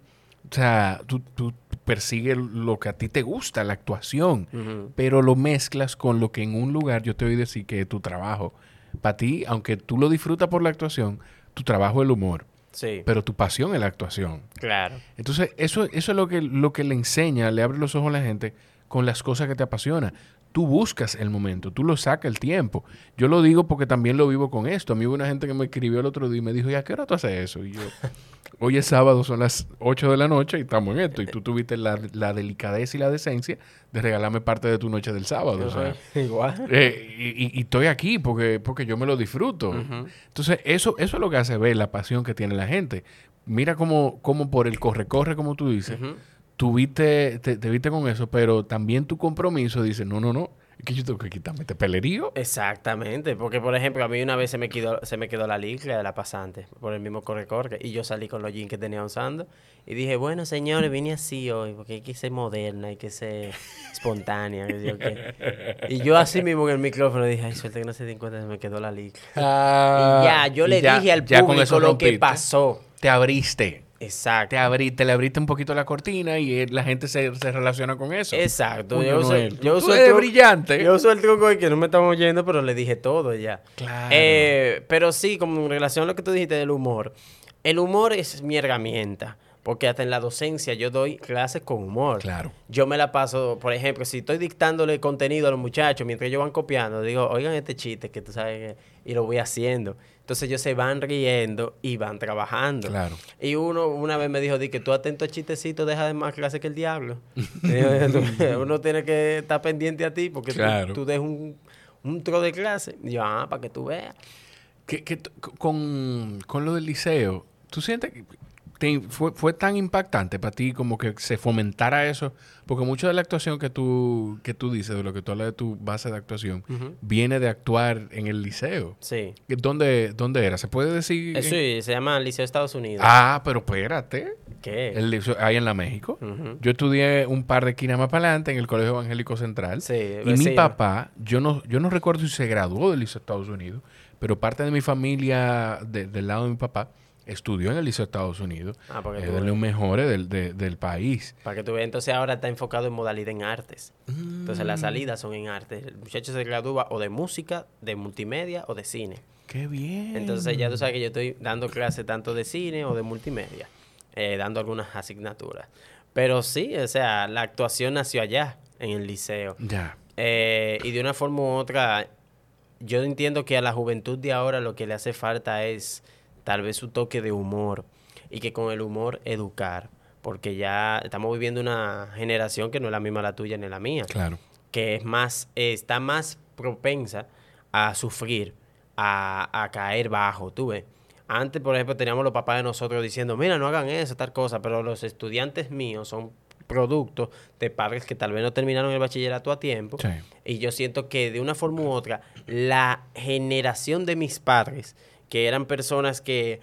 o sea, tú, tú persigues lo que a ti te gusta, la actuación, pero lo mezclas con lo que en un lugar yo te oí decir que es tu trabajo. Para ti, aunque tú lo disfrutas por la actuación, tu trabajo es el humor. Sí. Pero tu pasión es la actuación. Claro. Entonces, eso, eso es lo que, lo que le enseña, le abre los ojos a la gente con las cosas que te apasionan. Tú buscas el momento, tú lo sacas el tiempo. Yo lo digo porque también lo vivo con esto. A mí hubo una gente que me escribió el otro día y me dijo, ¿y a qué hora tú haces eso? Y yo, hoy es sábado, son las 8 de la noche y estamos en esto. Y tú tuviste la, la delicadeza y la decencia de regalarme parte de tu noche del sábado. Igual. Eh, y, estoy aquí porque, porque yo me lo disfruto. Entonces, eso, eso es lo que hace ver la pasión que tiene la gente. Mira cómo, cómo por el corre-corre, como tú dices, viste, te, viste con eso, pero también tu compromiso dice, no, no, no, que yo tengo que quitarme este pelerío. Exactamente, porque por ejemplo, a mí una vez se me quedó, se me quedó la licra de la pasante por el mismo corre-corre y yo salí con los jeans que tenía usando y dije, bueno, señores, vine así hoy porque hay que ser moderna, hay que ser espontánea. y yo así mismo en el micrófono dije, ay, suerte que no se den cuenta, se me quedó la licra. Ah, y ya, yo le dije al público lo que pasó. Te abriste. Exacto. Te, abriste, le abriste un poquito la cortina y la gente se, relaciona con eso. Exacto. yo, uso, yo uso el brillante. Yo uso el truco de que no me estamos oyendo, pero le dije todo ya. Claro. Eh, pero sí, como en relación a lo que tú dijiste del humor. El humor es mi herramienta. Porque hasta en la docencia yo doy clases con humor. Claro. Yo me la paso, por ejemplo, si estoy dictándole contenido a los muchachos mientras ellos van copiando, digo, oigan este chiste que tú sabes que... Y lo voy haciendo. Entonces ellos se van riendo y van trabajando. Claro. Y uno una vez me dijo, di que tú atento a chistecito, deja de más clase que el diablo. uno tiene que estar pendiente a ti porque tú, dejas un, un tro de clase. Y yo, ah, para que tú veas. Que, con, con lo del liceo, ¿tú sientes que fue, fue, tan impactante para ti como que se fomentara eso? Porque mucho de la actuación que tú, que tú dices, de lo que tú hablas de tu base de actuación, viene de actuar en el liceo. Sí. ¿Dónde, dónde era? ¿Se puede decir? Eh, sí, se llama Liceo de Estados Unidos. Ah, pero espérate. ¿Qué? El liceo, ahí en la México. Yo estudié un par de esquinas más para adelante en el Colegio Evangélico Central. Sí, y mi papá, yo no, yo no recuerdo si se graduó del Liceo de Estados Unidos, pero parte de mi familia, del lado de mi papá, estudió en el Liceo de Estados Unidos. Ah, porque es de los mejores del, del, país. Para que tú veas, entonces ahora está enfocado en modalidad en artes. Entonces las mm. salidas son en artes. El muchacho se gradúa o de música, de multimedia o de cine. ¡Qué bien! Entonces ya tú sabes que yo estoy dando clases tanto de cine o de multimedia, eh, dando algunas asignaturas. Pero sí, o sea, la actuación nació allá, en el liceo. Ya. Eh, y de una forma u otra, yo entiendo que a la juventud de ahora lo que le hace falta es tal vez su toque de humor y que con el humor educar, porque ya estamos viviendo una generación que no es la misma la tuya ni la mía. Claro. Que es más, está más propensa a sufrir, a, caer bajo, tú ves. Antes, por ejemplo, teníamos los papás de nosotros diciendo, mira, no hagan eso, tal cosa, pero los estudiantes míos son productos de padres que tal vez no terminaron el bachillerato a tiempo. Y yo siento que de una forma u otra, la generación de mis padres que eran personas que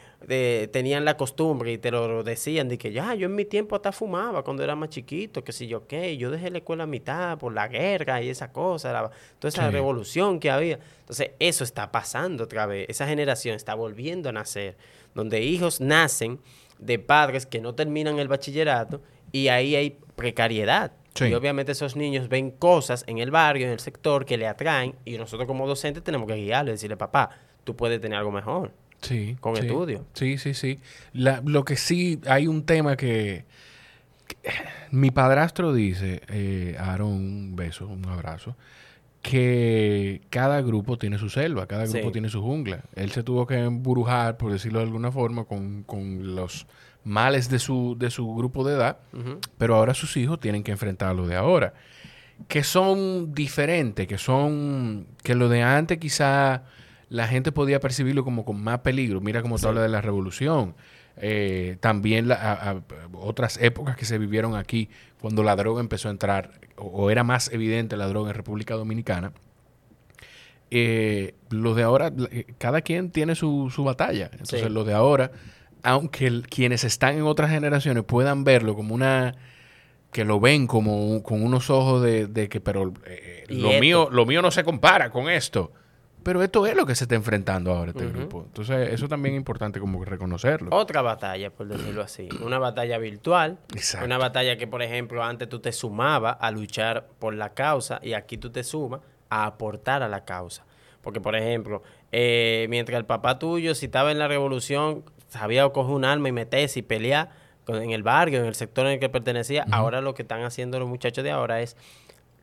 tenían la costumbre y te lo decían de que ya yo en mi tiempo hasta fumaba cuando era más chiquito, que si yo qué, yo dejé la escuela a mitad por la guerra y esa cosa, toda esa revolución que había. Entonces, eso está pasando otra vez, esa generación está volviendo a nacer, donde hijos nacen de padres que no terminan el bachillerato y ahí hay precariedad. Y obviamente esos niños ven cosas en el barrio, en el sector, que le atraen y nosotros como docentes tenemos que guiarle, decirle, papá, tú puedes tener algo mejor. Sí. Con estudio. Sí, sí, sí. lo que sí, hay un tema que, mi padrastro dice, eh, Aaron, un beso, un abrazo, que cada grupo tiene su selva, cada grupo tiene su jungla. Él se tuvo que embrujar, por decirlo de alguna forma, con, los males de su, de su grupo de edad, pero ahora sus hijos tienen que enfrentar lo de ahora. Que son diferentes, que son, que lo de antes quizá la gente podía percibirlo como con más peligro. Mira cómo se habla de la revolución. Eh, también otras épocas que se vivieron aquí cuando la droga empezó a entrar, o, era más evidente la droga en República Dominicana. Eh, los de ahora, eh, cada quien tiene su, batalla. Entonces, los de ahora, aunque quienes están en otras generaciones puedan verlo como una que lo ven como con unos ojos de, que pero lo mío lo mío no se compara con esto pero esto es lo que se está enfrentando ahora este grupo. Entonces, eso también es importante como reconocerlo. Otra batalla, por decirlo así. Una batalla virtual. Exacto. Una batalla que, por ejemplo, antes tú te sumabas a luchar por la causa y aquí tú te sumas a aportar a la causa. Porque, por ejemplo, eh, mientras el papá tuyo, si estaba en la revolución, sabía coger un arma y meterse y pelear en el barrio, en el sector en el que pertenecía, ahora lo que están haciendo los muchachos de ahora es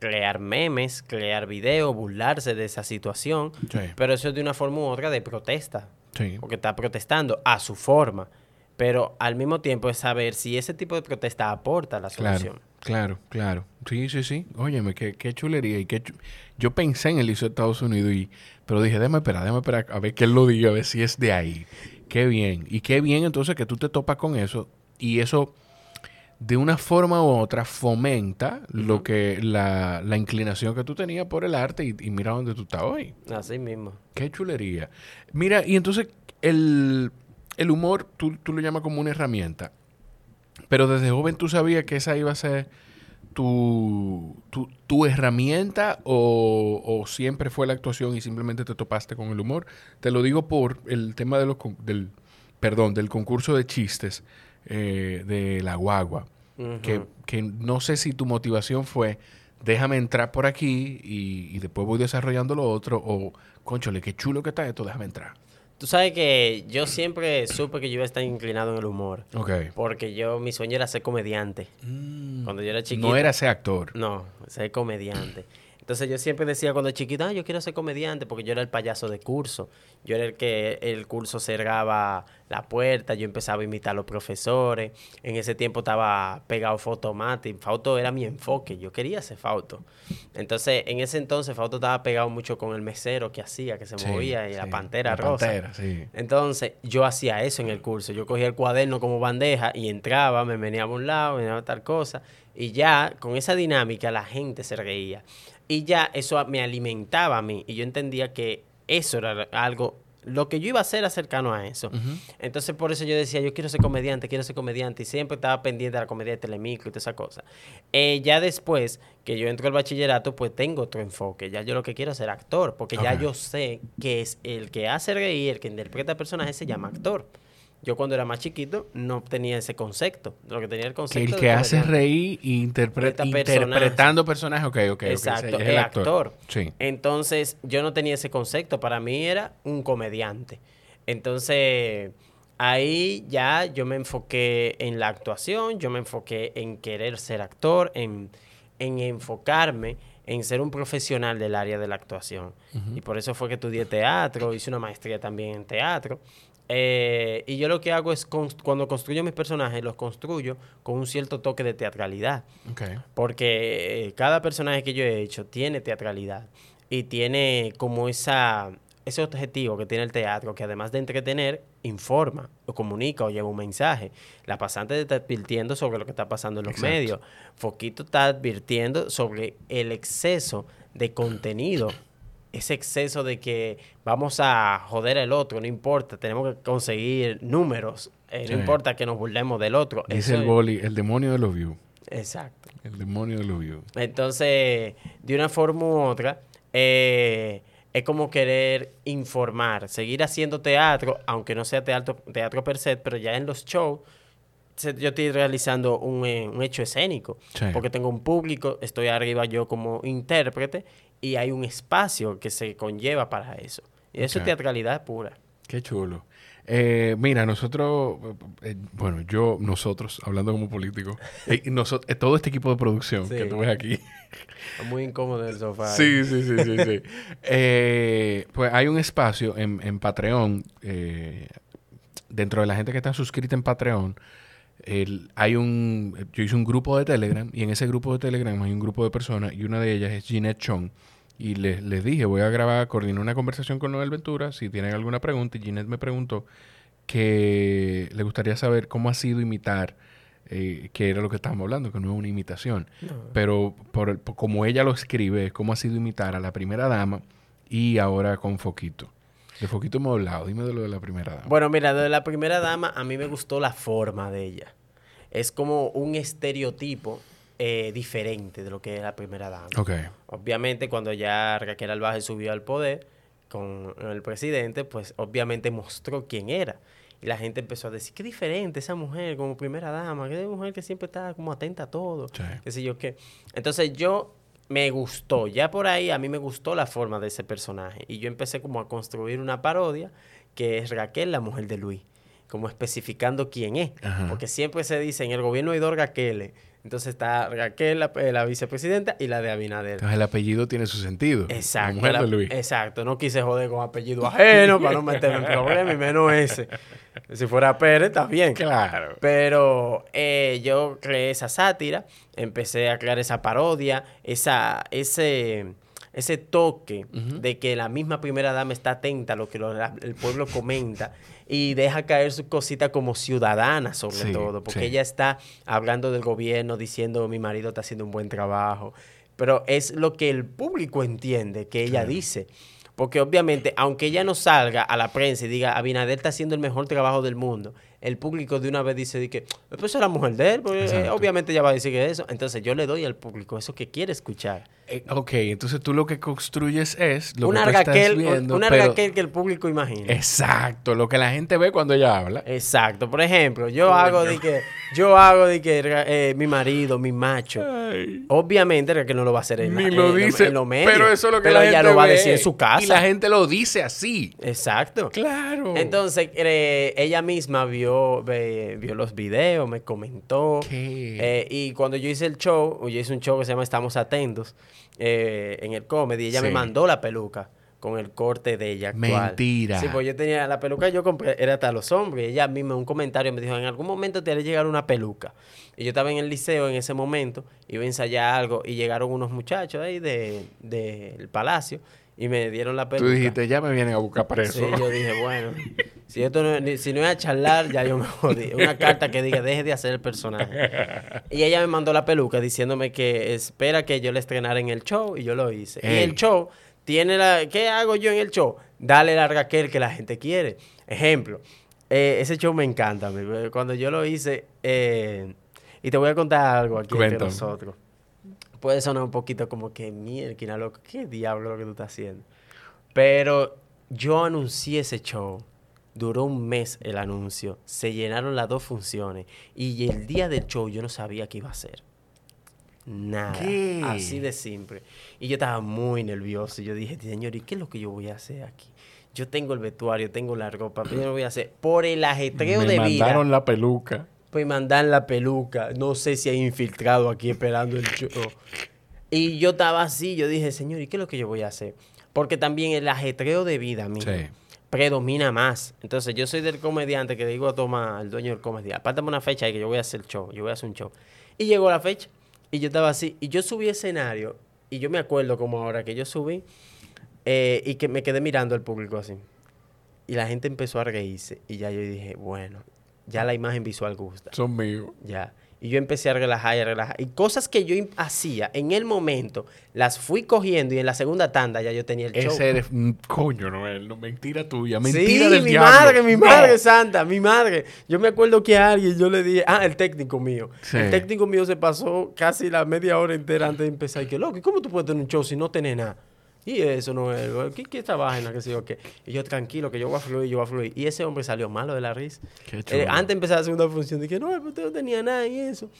crear memes, crear videos, burlarse de esa situación, pero eso es de una forma u otra de protesta, porque está protestando a su forma, pero al mismo tiempo es saber si ese tipo de protesta aporta a la solución. Claro, claro, Sí, sí, sí. Óyeme, qué, qué chulería. y qué Yo pensé en el ISO de Estados Unidos, y... pero dije, déjame esperar, déjame esperar a ver qué él lo diga, a ver si es de ahí. Qué bien. Y qué bien entonces que tú te topas con eso y eso de una forma u otra fomenta lo que la, inclinación que tú tenías por el arte y, mira dónde tú estás hoy. Así mismo. Qué chulería. Mira, y entonces el, humor tú, tú, lo llamas como una herramienta, pero desde joven tú sabías que esa iba a ser tu, tu, herramienta o, siempre fue la actuación y simplemente te topaste con el humor. Te lo digo por el tema de los, del, perdón, del concurso de chistes eh, de la guagua. que, que, no sé si tu motivación fue, déjame entrar por aquí y, y después voy desarrollando lo otro, o, conchole, qué chulo que está esto, déjame entrar. Tú sabes que yo siempre supe que yo iba a estar inclinado en el humor. Ok. Porque yo, mi sueño era ser comediante. Mm. Cuando yo era chiquito. No era ser actor. No, ser comediante. Entonces yo siempre decía cuando chiquita, ah, yo quiero ser comediante porque yo era el payaso de curso. Yo era el que el curso cerraba la puerta, yo empezaba a imitar a los profesores. En ese tiempo estaba pegado Fotomati. Fauto era mi enfoque, yo quería ser Fauto. Entonces, en ese entonces Fauto estaba pegado mucho con el mesero que hacía, que se movía, y la pantera rosa. Pantera, sí. Entonces, yo hacía eso en el curso. Yo cogía el cuaderno como bandeja y entraba, me venía a un lado, me venía a tal cosa. Y ya con esa dinámica la gente se reía. Y ya eso me alimentaba a mí. Y yo entendía que eso era algo, lo que yo iba a hacer era cercano a eso. Entonces por eso yo decía, yo quiero ser comediante, quiero ser comediante. Y siempre estaba pendiente de la comedia de Telemicro y toda esa cosa. Eh, ya después que yo entro al bachillerato, pues tengo otro enfoque. Ya yo lo que quiero es ser actor, porque ya yo sé que es el que hace reír, el que interpreta personajes, se llama actor. Yo cuando era más chiquito no tenía ese concepto. Lo que tenía el concepto. el que hace reír e interpreta, interpretando personajes. Ok, ok. Exacto, es el actor. Sí. Entonces yo no tenía ese concepto. Para mí era un comediante. Entonces ahí ya yo me enfoqué en la actuación, yo me enfoqué en querer ser actor, en, enfocarme en ser un profesional del área de la actuación. Y por eso fue que estudié teatro, hice una maestría también en teatro. Eh, y yo lo que hago es, cuando construyo mis personajes, los construyo con un cierto toque de teatralidad. Porque eh, cada personaje que yo he hecho tiene teatralidad y tiene como esa, ese objetivo que tiene el teatro, que además de entretener, informa o comunica o lleva un mensaje. La pasante está advirtiendo sobre lo que está pasando en los medios. Foquito está advirtiendo sobre el exceso de contenido ese exceso de que vamos a joder al otro, no importa, tenemos que conseguir números, eh, no importa que nos burlemos del otro. Dice el boli, el demonio de los views. Exacto. El demonio de los views. Entonces, de una forma u otra, eh, es como querer informar, seguir haciendo teatro, aunque no sea teatro, teatro per se, pero ya en los shows yo estoy realizando un, eh, un hecho escénico, porque tengo un público, estoy arriba yo como intérprete y hay un espacio que se conlleva para eso. Y eso es teatralidad pura. Qué chulo. Eh, mira, nosotros, eh, bueno, yo, nosotros, hablando como político, nosotros, todo este equipo de producción que tú ves aquí. muy incómodo el sofá. Sí, sí, sí, sí, sí. pues hay un espacio en, en Patreon, dentro de la gente que está suscrita en Patreon, hay un, yo hice un grupo de Telegram y en ese grupo de Telegram hay un grupo de personas y una de ellas es Ginette Chong. Y les, les dije, voy a grabar, coordinar una conversación con Noel Ventura si tienen alguna pregunta. Y Ginette me preguntó que le gustaría saber cómo ha sido imitar, eh, que era lo que estábamos hablando, que no es una imitación. Pero por, como ella lo escribe, cómo ha sido imitar a la primera dama y ahora con Foquito. De Foquito hemos hablado. Dime de lo de la primera dama. Bueno, mira, de la primera dama a mí me gustó la forma de ella. Es como un estereotipo eh, diferente de lo que es la primera dama. Okay. Obviamente, cuando ya Raquel Albaje subió al poder con el presidente, pues obviamente mostró quién era. Y la gente empezó a decir, qué diferente esa mujer como primera dama, qué mujer que siempre está como atenta a todo, qué sé yo qué. Entonces yo me gustó. Ya por ahí a mí me gustó la forma de ese personaje. Y yo empecé como a construir una parodia que es Raquel, la mujer de Luis. Como especificando quién es. Porque siempre se dice en el gobierno hay dos Raqueles. Entonces está Raquel, eh, la, vicepresidenta, y la de Abinader. Entonces el apellido tiene su sentido. Exacto. La mujer de Luis. Exacto. No quise joder con apellido ajeno para no meterme en problemas y menos ese. Si fuera Pérez, está bien. Claro. Pero eh, yo creé esa sátira, empecé a crear esa parodia, esa, ese, ese toque de que la misma primera dama está atenta a lo que el pueblo comenta y deja caer su cosita como ciudadana sobre todo, porque ella está hablando del gobierno, diciendo mi marido está haciendo un buen trabajo, pero es lo que el público entiende que ella dice. Porque obviamente, aunque ella no salga a la prensa y diga, Abinader está haciendo el mejor trabajo del mundo, el público de una vez dice que, pues es la mujer de él, porque obviamente ella va a decir que eso. Entonces yo le doy al público eso que quiere escuchar. Eh, ok, entonces tú lo que construyes es lo una que estás viendo. Una pero... que el público imagina. Exacto, lo que la gente ve cuando ella habla. Exacto. Por ejemplo, yo hago de que, yo hago de que eh, mi marido, mi macho. Obviamente que no lo va a hacer en, Ni lo dice, en, lo medio, Pero eso es lo que la ella lo va a decir en su casa. Y la gente lo dice así. Exacto. Claro. Entonces, eh, ella misma vio, vio los videos, me comentó. y cuando yo hice el show, yo hice un show que se llama Estamos Atentos. Eh, en el comedy, ella me mandó la peluca con el corte de ella actual. Mentira. Sí, pues yo tenía la peluca, yo compré, era hasta los hombres. Ella misma un comentario me dijo, en algún momento te haré llegar una peluca. Y yo estaba en el liceo en ese momento, iba a ensayar algo y llegaron unos muchachos ahí del de, palacio y me dieron la peluca. Tú dijiste, ya me vienen a buscar preso. Sí, yo dije, bueno, si esto no, si no es a charlar, ya yo me jodí. Una carta que diga, deje de hacer el personaje. Y ella me mandó la peluca diciéndome que espera que yo le estrenara en el show y yo lo hice. Y el show tiene la... ¿Qué hago yo en el show? Dale la Raquel que la gente quiere. Ejemplo, eh, ese show me encanta. Cuando yo lo hice, eh, y te voy a contar algo aquí entre nosotros puede sonar un poquito como que, mierda, loco, ¿qué diablo lo que tú estás haciendo? Pero yo anuncié ese show. Duró un mes el anuncio. Se llenaron las dos funciones. Y el día del show yo no sabía qué iba a hacer. Nada. Así de simple. Y yo estaba muy nervioso. Y yo dije, señor, ¿y qué es lo que yo voy a hacer aquí? Yo tengo el vestuario, tengo la ropa, pero yo no voy a hacer. Por el ajetreo de vida. Me mandaron la peluca pues mandan la peluca. No sé si hay infiltrado aquí esperando el show. Y yo estaba así, yo dije, señor, ¿y qué es lo que yo voy a hacer? Porque también el ajetreo de vida mío predomina más. Entonces, yo soy del comediante que digo a Tomás, el dueño del comediante, apártame una fecha y que yo voy a hacer el show, yo voy a hacer un show. Y llegó la fecha y yo estaba así. Y yo subí escenario y yo me acuerdo como ahora que yo subí eh, y que me quedé mirando al público así. Y la gente empezó a reírse y ya yo dije, bueno, ya la imagen visual gusta. Son míos. Ya. Y yo empecé a relajar y a relajar. Y cosas que yo hacía en el momento, las fui cogiendo y en la segunda tanda ya yo tenía el show. Ese eres, coño, Noel, no, mentira tuya, mentira sí, mi madre, mi madre santa, mi madre. Yo me acuerdo que a alguien yo le dije, ah, el técnico mío. El técnico mío se pasó casi la media hora entera antes de empezar. Y que, loco, ¿cómo tú puedes tener un show si no tenés nada? Y eso no es, ¿qué, qué esta vaina? ¿Qué sé yo qué? Y yo, tranquilo, que yo voy a fluir, yo voy a fluir. Y ese hombre salió malo de la risa. Eh, antes de empezar la segunda función, dije, no, usted no tenía nada y eso.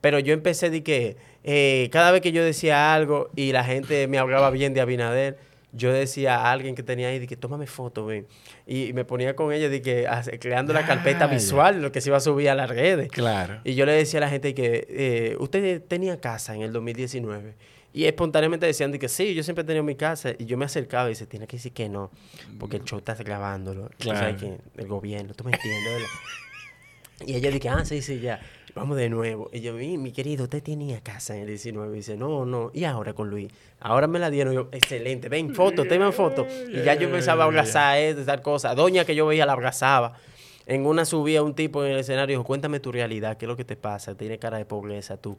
Pero yo empecé de que eh, cada vez que yo decía algo y la gente me hablaba bien de Abinader, yo decía a alguien que tenía ahí, de que tómame foto, ven. Y, me ponía con ella, de que creando la carpeta visual, lo que se iba a subir a las redes. Claro. Y yo le decía a la gente que eh, usted tenía casa en el 2019 y espontáneamente decían de que sí, yo siempre he tenido mi casa. Y yo me acercaba y dice, tiene que decir que no, porque el show está grabándolo. Claro. que el gobierno, tú me entiendes, ¿verdad? y ella dice, ah, sí, sí, ya. Vamos de nuevo. Y yo, mi, mi querido, usted tenía casa en el 19. Y dice, no, no. Y ahora con Luis. Ahora me la dieron. yo, excelente. Ven, foto, tema foto. Y ya yo empezaba a abrazar de tal cosa. Doña que yo veía la abrazaba. En una subía un tipo en el escenario y dijo, cuéntame tu realidad, qué es lo que te pasa. Tiene cara de pobreza, tú.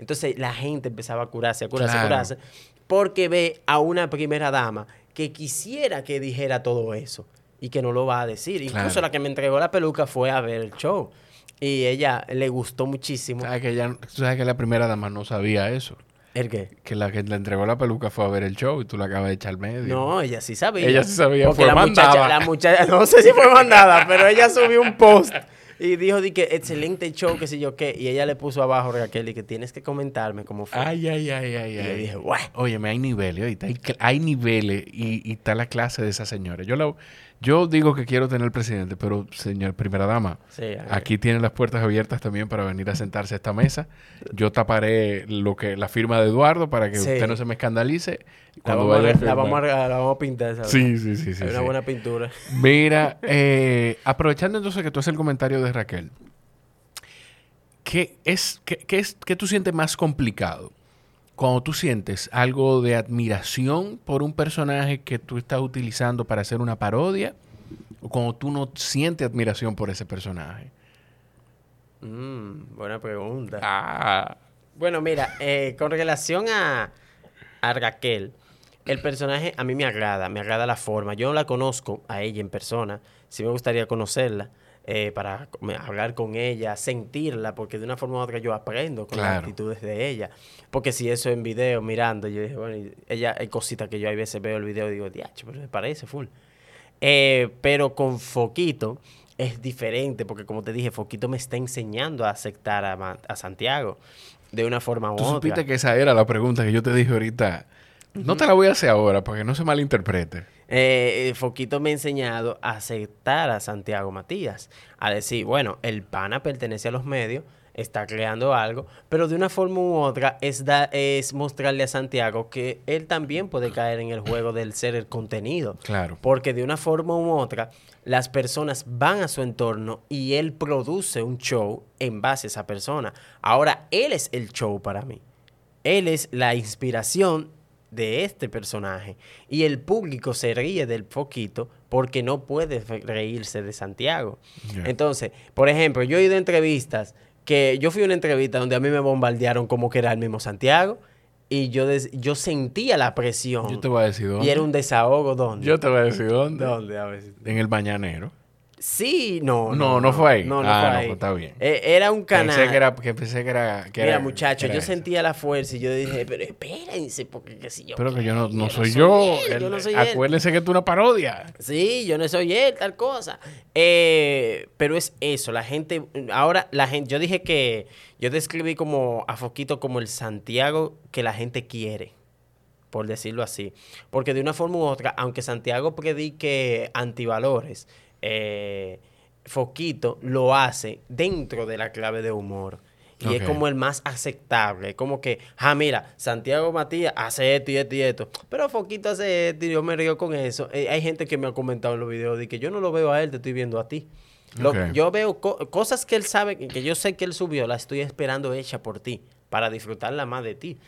Entonces la gente empezaba a curarse, a curarse, a curarse, porque ve a una primera dama que quisiera que dijera todo eso y que no lo va a decir. Incluso la que me entregó la peluca fue a ver el show. Y ella le gustó muchísimo. ¿Sabes que, ella, sabes que la primera dama no sabía eso? ¿El qué? Que la que le entregó la peluca fue a ver el show y tú la acabas de echar medio. No, ella sí sabía. Ella sí sabía, porque la Muchacha, la muchacha, no sé si fue mandada, pero ella subió un post y dijo di que excelente show, que sé yo qué. Y ella le puso abajo a Raquel y que tienes que comentarme cómo fue. Ay, ay, ay, ay. Y yo dije, bueno. Óyeme, hay niveles, hay, hay niveles y, y, está la clase de esa señora. Yo la, yo digo que quiero tener presidente, pero señor primera dama, aquí tiene las puertas abiertas también para venir a sentarse a esta mesa. Yo taparé lo que la firma de Eduardo para que usted no se me escandalice. La vamos, a, la, vamos a, pintar. ¿sabes? Sí, sí, sí. sí una buena pintura. Mira, eh, aprovechando entonces que tú haces el comentario de Raquel, ¿qué, es, qué, qué es, qué tú sientes más complicado? Cuando tú sientes algo de admiración por un personaje que tú estás utilizando para hacer una parodia o cuando tú no sientes admiración por ese personaje? Mm, buena pregunta. Ah. Bueno, mira, eh, con relación a, a Raquel, el personaje a mí me agrada, me agrada la forma. Yo no la conozco a ella en persona, sí me gustaría conocerla. Eh, para hablar con ella, sentirla, porque de una forma u otra yo aprendo con las actitudes de ella. Porque si eso en video, mirando, yo dije, bueno, ella hay cositas que yo a veces veo el video y digo, diacho, pero me parece full. Eh, pero con Foquito es diferente, porque como te dije, Foquito me está enseñando a aceptar a, Santiago de una forma u otra. Tú supiste que esa era la pregunta que yo te dije ahorita. No te la voy a hacer ahora, para que no se malinterprete. Eh, Foquito me ha enseñado a aceptar a Santiago Matías, a decir, bueno, el pana pertenece a los medios, está creando algo, pero de una forma u otra es, es mostrarle a Santiago que él también puede caer en el juego del ser el contenido. Claro. Porque de una forma u otra, las personas van a su entorno y él produce un show en base a esa persona. Ahora, él es el show para mí. Él es la inspiración de este personaje. Y el público se ríe del foquito porque no puede reírse de Santiago. Entonces, por ejemplo, yo he ido a entrevistas que yo fui a una entrevista donde a mí me bombardearon como que era el mismo Santiago. Y yo, yo sentía la presión. Yo te voy a decir dónde. Y era un desahogo, ¿dónde? Yo te voy a decir dónde. ¿Dónde? A ver En el Mañanero. Sí, no. No, no, fue ahí. No, no ah, fue ahí. Está bien. Eh, era un canal. Pensé que era. Que pensé que era Mira, muchachos, yo sentía la fuerza y yo dije, pero espérense, porque qué sé yo. Pero que yo no, no, soy, yo. yo no soy acuérdense que tú una parodia. Sí, yo no soy él, tal cosa. Eh, pero es eso, la gente. Ahora, la gente. Yo dije que. Yo describí como a Foquito como el Santiago que la gente quiere por decirlo así. Porque de una forma u otra, aunque Santiago predique antivalores, eh, Foquito lo hace dentro de la clave de humor. Y es como el más aceptable. Como que, ah, mira, Santiago Matías hace esto y esto y esto. Pero Foquito hace esto y yo me río con eso. Eh, hay gente que me ha comentado en los videos de que yo no lo veo a él, te estoy viendo a ti. yo veo cosas que él sabe, que yo sé que él subió, las estoy esperando hecha por ti, para disfrutarla más de ti.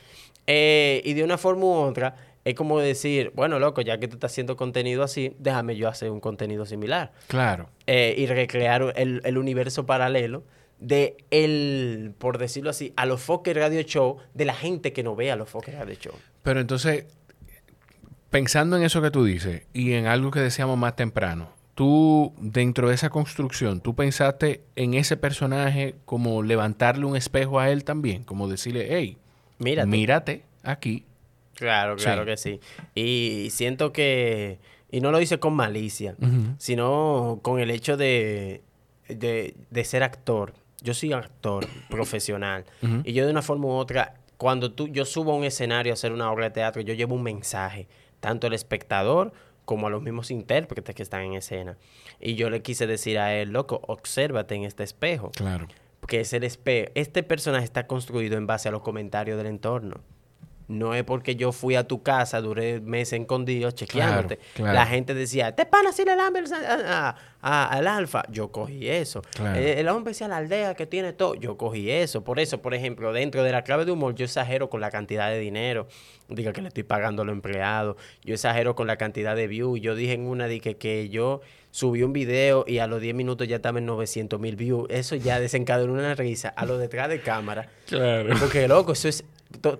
Eh, y de una forma u otra, es como decir, bueno, loco, ya que tú estás haciendo contenido así, déjame yo hacer un contenido similar. Claro. Eh, y recrear el, universo paralelo de el, por decirlo así, a los Fokker Radio Show, de la gente que no ve a los Fokker Radio Show. Pero entonces, pensando en eso que tú dices y en algo que decíamos más temprano, tú, dentro de esa construcción, tú pensaste en ese personaje como levantarle un espejo a él también, como decirle, hey, mírate, mírate aquí Claro, claro que sí. Y siento que, y no lo hice con malicia, sino con el hecho de, de, ser actor. Yo soy actor profesional. Y yo de una forma u otra, cuando tú, yo subo a un escenario a hacer una obra de teatro, yo llevo un mensaje, tanto al espectador como a los mismos intérpretes que están en escena. Y yo le quise decir a él, loco, obsérvate en este espejo. Claro. Que es el espejo. Este personaje está construido en base a los comentarios del entorno. No es porque yo fui a tu casa, duré meses escondido chequeándote. La gente decía, te pan así le hambre al alfa. Yo cogí eso. El, hombre decía la aldea que tiene todo. Yo cogí eso. Por eso, por ejemplo, dentro de la clave de humor, yo exagero con la cantidad de dinero. Diga que le estoy pagando a los empleados. Yo exagero con la cantidad de views. Yo dije en una, dije que yo subí un video y a los 10 minutos ya estaba en 900 mil views. Eso ya desencadenó una risa a lo detrás de cámara. Claro. Porque, loco, eso es,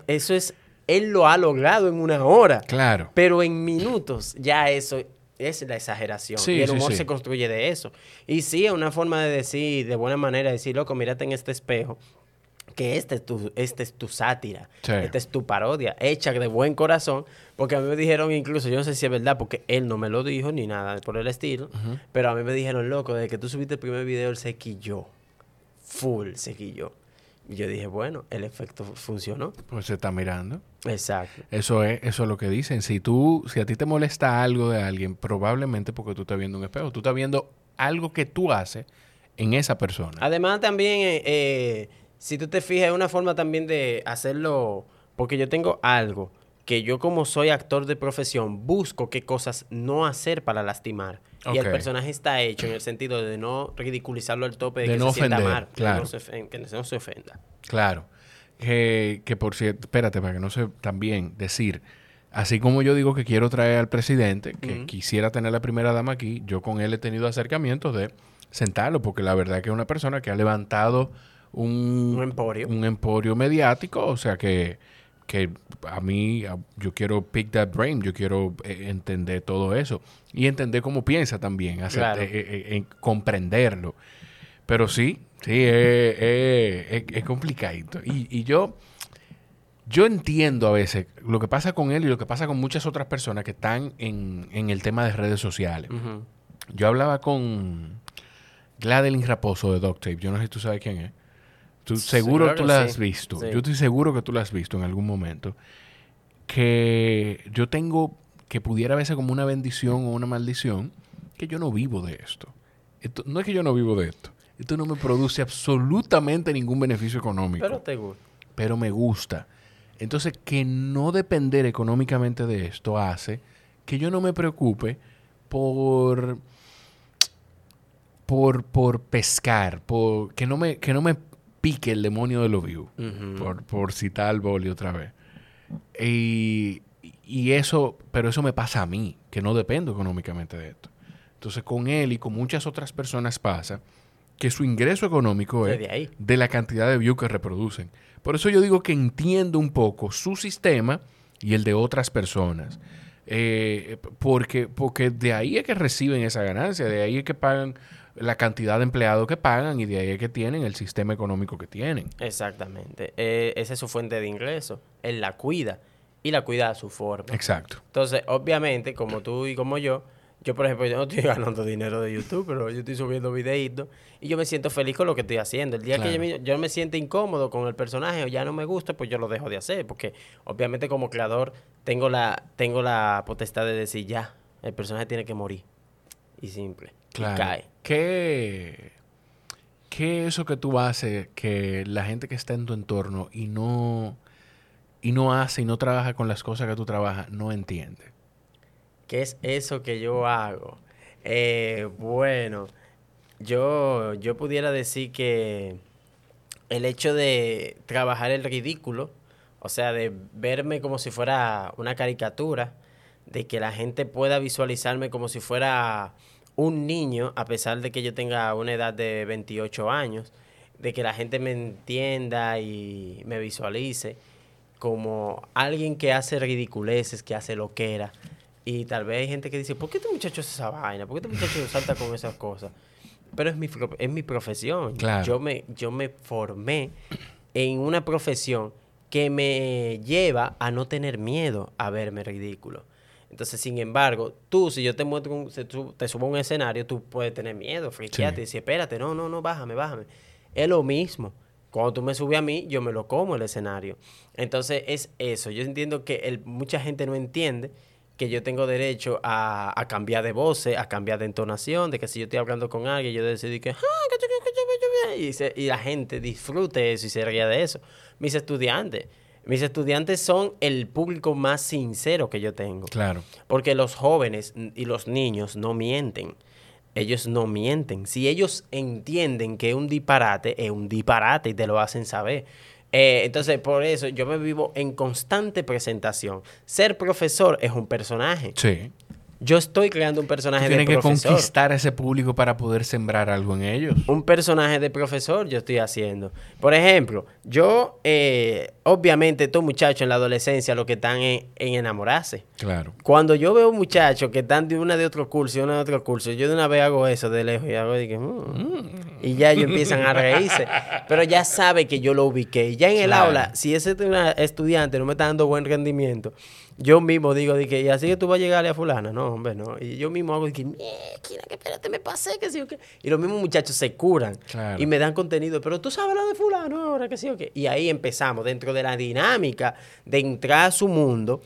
eso es él lo ha logrado en una hora. Claro. Pero en minutos ya eso es la exageración. y el humor se construye de eso. Y sí, es una forma de decir, de buena manera, decir, loco, mírate en este espejo, que este es tu, este es tu sátira, esta es tu parodia, hecha de buen corazón, porque a mí me dijeron incluso, yo no sé si es verdad, porque él no me lo dijo ni nada por el estilo, pero a mí me dijeron, loco, desde que tú subiste el primer video, él se quilló. Full se quilló. Y yo dije, bueno, el efecto funcionó. Pues se está mirando. Exacto. Eso es, eso es lo que dicen. Si tú, si a ti te molesta algo de alguien, probablemente porque tú estás viendo un espejo, tú estás viendo algo que tú haces en esa persona. Además, también, eh, eh, si tú te fijas, es una forma también de hacerlo, porque yo tengo algo que yo como soy actor de profesión, busco qué cosas no hacer para lastimar. Y el personaje está hecho en el sentido de no ridiculizarlo al tope de, que no se sienta mal, claro. que, no se, ofenda. Claro. Que, que por cierto, espérate, para que no se también decir, Así como yo digo que quiero traer al presidente, que quisiera tener la primera dama aquí, yo con él he tenido acercamientos de sentarlo, porque la verdad es que es una persona que ha levantado un, emporio. un emporio mediático, o sea que, que a mí yo quiero pick that brain, yo quiero eh, entender todo eso y entender cómo piensa también, hacer, eh, eh, comprenderlo. Pero sí, sí, es, complicadito. Y, y yo yo entiendo a veces lo que pasa con él y lo que pasa con muchas otras personas que están en, el tema de redes sociales. Yo hablaba con Gladeline Raposo de Doctape. Yo no sé si tú sabes quién es. Tú, seguro tú la has visto. Yo estoy seguro que tú la has visto en algún momento. Que yo tengo que pudiera verse como una bendición o una maldición, que yo no vivo de esto. esto no es que yo no vivo de esto. Esto no me produce absolutamente ningún beneficio económico. Pero te gusta. Pero me gusta. Entonces, que no depender económicamente de esto hace que yo no me preocupe por, por, por pescar, por que no me, que no me pique el demonio de lo vivo, por, por citar al boli otra vez. Y, y eso, pero eso me pasa a mí, que no dependo económicamente de esto. Entonces, con él y con muchas otras personas pasa que su ingreso económico es de la cantidad de views que reproducen. Por eso yo digo que entiendo un poco su sistema y el de otras personas. Eh, porque, porque de ahí es que reciben esa ganancia, de ahí es que pagan la cantidad de empleados que pagan y de ahí es que tienen el sistema económico que tienen. Exactamente. Eh, esa es su fuente de ingreso. Él la cuida y la cuida a su forma. Exacto. Entonces, obviamente, como tú y como yo, yo, por ejemplo, yo no estoy ganando dinero de YouTube, pero yo estoy subiendo videitos y yo me siento feliz con lo que estoy haciendo. El día que yo me, siento incómodo con el personaje o ya no me gusta, pues yo lo dejo de hacer. Porque obviamente como creador tengo la, tengo la potestad de decir ya, el personaje tiene que morir. Y simple. Claro. cae. ¿Qué, ¿Qué es eso que tú haces que la gente que está en tu entorno y no, y no hace y no trabaja con las cosas que tú trabajas no entiende? ¿Qué es eso que yo hago? Eh, bueno, yo, yo pudiera decir que el hecho de trabajar el ridículo, o sea, de verme como si fuera una caricatura, de que la gente pueda visualizarme como si fuera un niño, a pesar de que yo tenga una edad de 28 años, de que la gente me entienda y me visualice como alguien que hace ridiculeces, que hace loquera. Y tal vez hay gente que dice, ¿por qué este muchacho hace esa vaina? ¿Por qué este muchacho salta con esas cosas? Pero es mi, es mi profesión. Yo, me, yo me formé en una profesión que me lleva a no tener miedo a verme ridículo. Entonces, sin embargo, tú, si yo te muestro, te subo a un escenario, tú puedes tener miedo, friquearte y decir, espérate, no, no, no, bájame, bájame. Es lo mismo. Cuando tú me subes a mí, yo me lo como el escenario. Entonces, es eso. Yo entiendo que el, mucha gente no entiende que yo tengo derecho a, a, cambiar de voces, a cambiar de entonación, de que si yo estoy hablando con alguien, yo decidí que... Ah, y, y la gente disfrute eso y se ría de eso. Mis estudiantes. Mis estudiantes son el público más sincero que yo tengo. Claro. Porque los jóvenes y los niños no mienten. Ellos no mienten. Si ellos entienden que un disparate es un disparate y te lo hacen saber. Eh, entonces, por eso yo me vivo en constante presentación. Ser profesor es un personaje. Sí. Yo estoy creando un personaje de profesor. Tienes que conquistar a ese público para poder sembrar algo en ellos. Un personaje de profesor yo estoy haciendo. Por ejemplo, yo, eh, obviamente, estos muchachos en la adolescencia lo que están en, enamorarse. Claro. Cuando yo veo muchachos que están de una de otro curso y una de otro curso, yo de una vez hago eso de lejos y hago y, mm", y ya ellos empiezan a reírse. Pero ya sabe que yo lo ubiqué. Ya en el aula, si ese estudiante no me está dando buen rendimiento, yo mismo digo, de que, y así que tú vas a llegarle a fulana, no, hombre, no. Y yo mismo hago, de que, que espérate, me pasé, que sí o qué. Y los mismos muchachos se curan y me dan contenido, pero tú sabes lo de fulano ahora, que sí o qué. Y ahí empezamos, dentro de la dinámica de entrar a su mundo,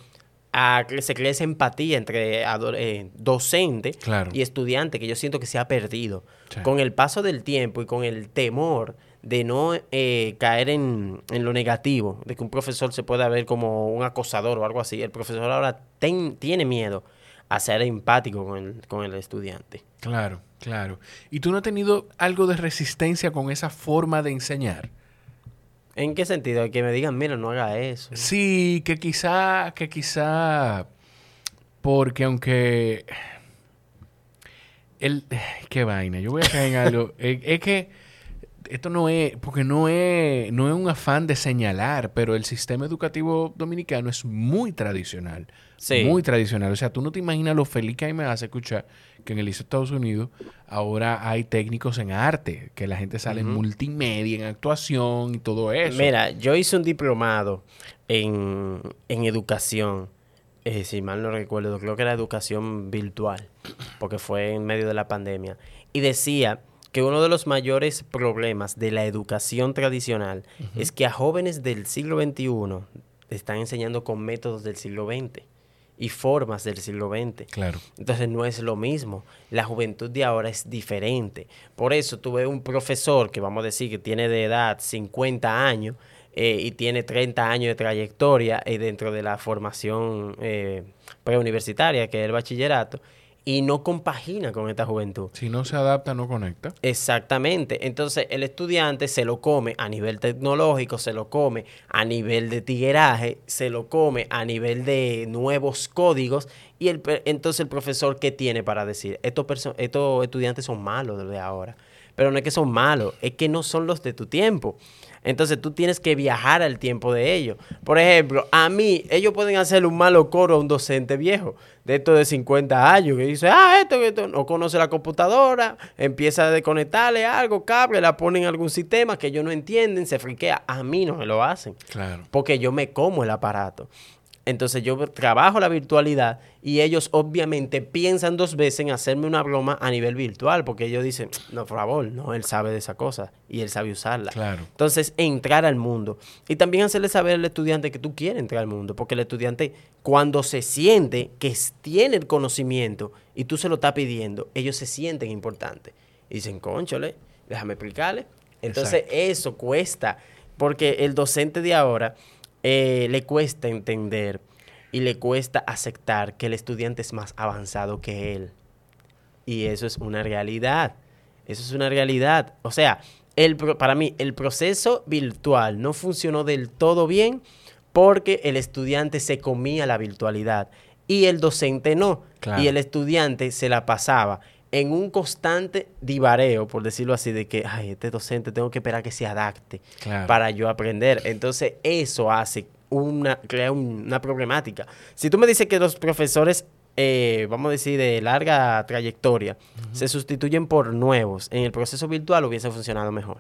a que se crea esa empatía entre eh, docente y estudiante, que yo siento que se ha perdido. Con el paso del tiempo y con el temor de no eh, caer en, lo negativo, de que un profesor se pueda ver como un acosador o algo así. El profesor ahora tiene miedo a ser empático con el, con el estudiante. Claro, claro. ¿Y tú no has tenido algo de resistencia con esa forma de enseñar? ¿En qué sentido? Que me digan, mira, no haga eso. Sí, que quizá, que quizá, porque aunque... El, qué vaina, yo voy a caer en algo. es, que esto no es, porque no es, no es un afán de señalar, pero el sistema educativo dominicano es muy tradicional. Muy tradicional. O sea, tú no te imaginas lo feliz que a mí me hace escuchar que en el ISO de Estados Unidos ahora hay técnicos en arte, que la gente sale en multimedia, en actuación y todo eso. Mira, yo hice un diplomado en, educación. Eh, si mal no recuerdo, creo que era educación virtual, porque fue en medio de la pandemia. Y decía que uno de los mayores problemas de la educación tradicional es que a jóvenes del siglo XXI están enseñando con métodos del siglo XX y formas del siglo XX. Claro. Entonces no es lo mismo. La juventud de ahora es diferente. Por eso tuve un profesor que vamos a decir que tiene de edad 50 años eh, y tiene 30 años de trayectoria eh, dentro de la formación eh, preuniversitaria, que es el bachillerato, y no compagina con esta juventud. Si no se adapta, no conecta. Exactamente. Entonces el estudiante se lo come a nivel tecnológico, se lo come a nivel de tigueraje, se lo come a nivel de nuevos códigos y el, entonces el profesor, ¿qué tiene para decir? Estos, estos estudiantes son malos desde ahora. Pero no es que son malos, es que no son los de tu tiempo. Entonces tú tienes que viajar al tiempo de ellos. Por ejemplo, a mí, ellos pueden hacer un malo coro a un docente viejo de estos de 50 años que dice, ah, esto, esto, no conoce la computadora, empieza a desconectarle algo, cable, la ponen en algún sistema que ellos no entienden, se friquea. A mí no me lo hacen. Claro. Porque yo me como el aparato. Entonces yo trabajo la virtualidad y ellos obviamente piensan dos veces en hacerme una broma a nivel virtual, porque ellos dicen, no, por favor, no, él sabe de esa cosa y él sabe usarla. Claro. Entonces, entrar al mundo. Y también hacerle saber al estudiante que tú quieres entrar al mundo, porque el estudiante cuando se siente que tiene el conocimiento y tú se lo estás pidiendo, ellos se sienten importantes. Y dicen, conchole, déjame explicarle. Entonces, eso cuesta, porque el docente de ahora eh, le cuesta entender y le cuesta aceptar que el estudiante es más avanzado que él. Y eso es una realidad. Eso es una realidad. O sea, el, para mí, el proceso virtual no funcionó del todo bien porque el estudiante se comía la virtualidad y el docente no. Y el estudiante se la pasaba en un constante divareo, por decirlo así, de que, ay, este docente tengo que esperar que se adapte para yo aprender. Entonces, eso hace una, crea una problemática. Si tú me dices que los profesores, eh, vamos a decir, de larga trayectoria, se sustituyen por nuevos, en el proceso virtual hubiese funcionado mejor.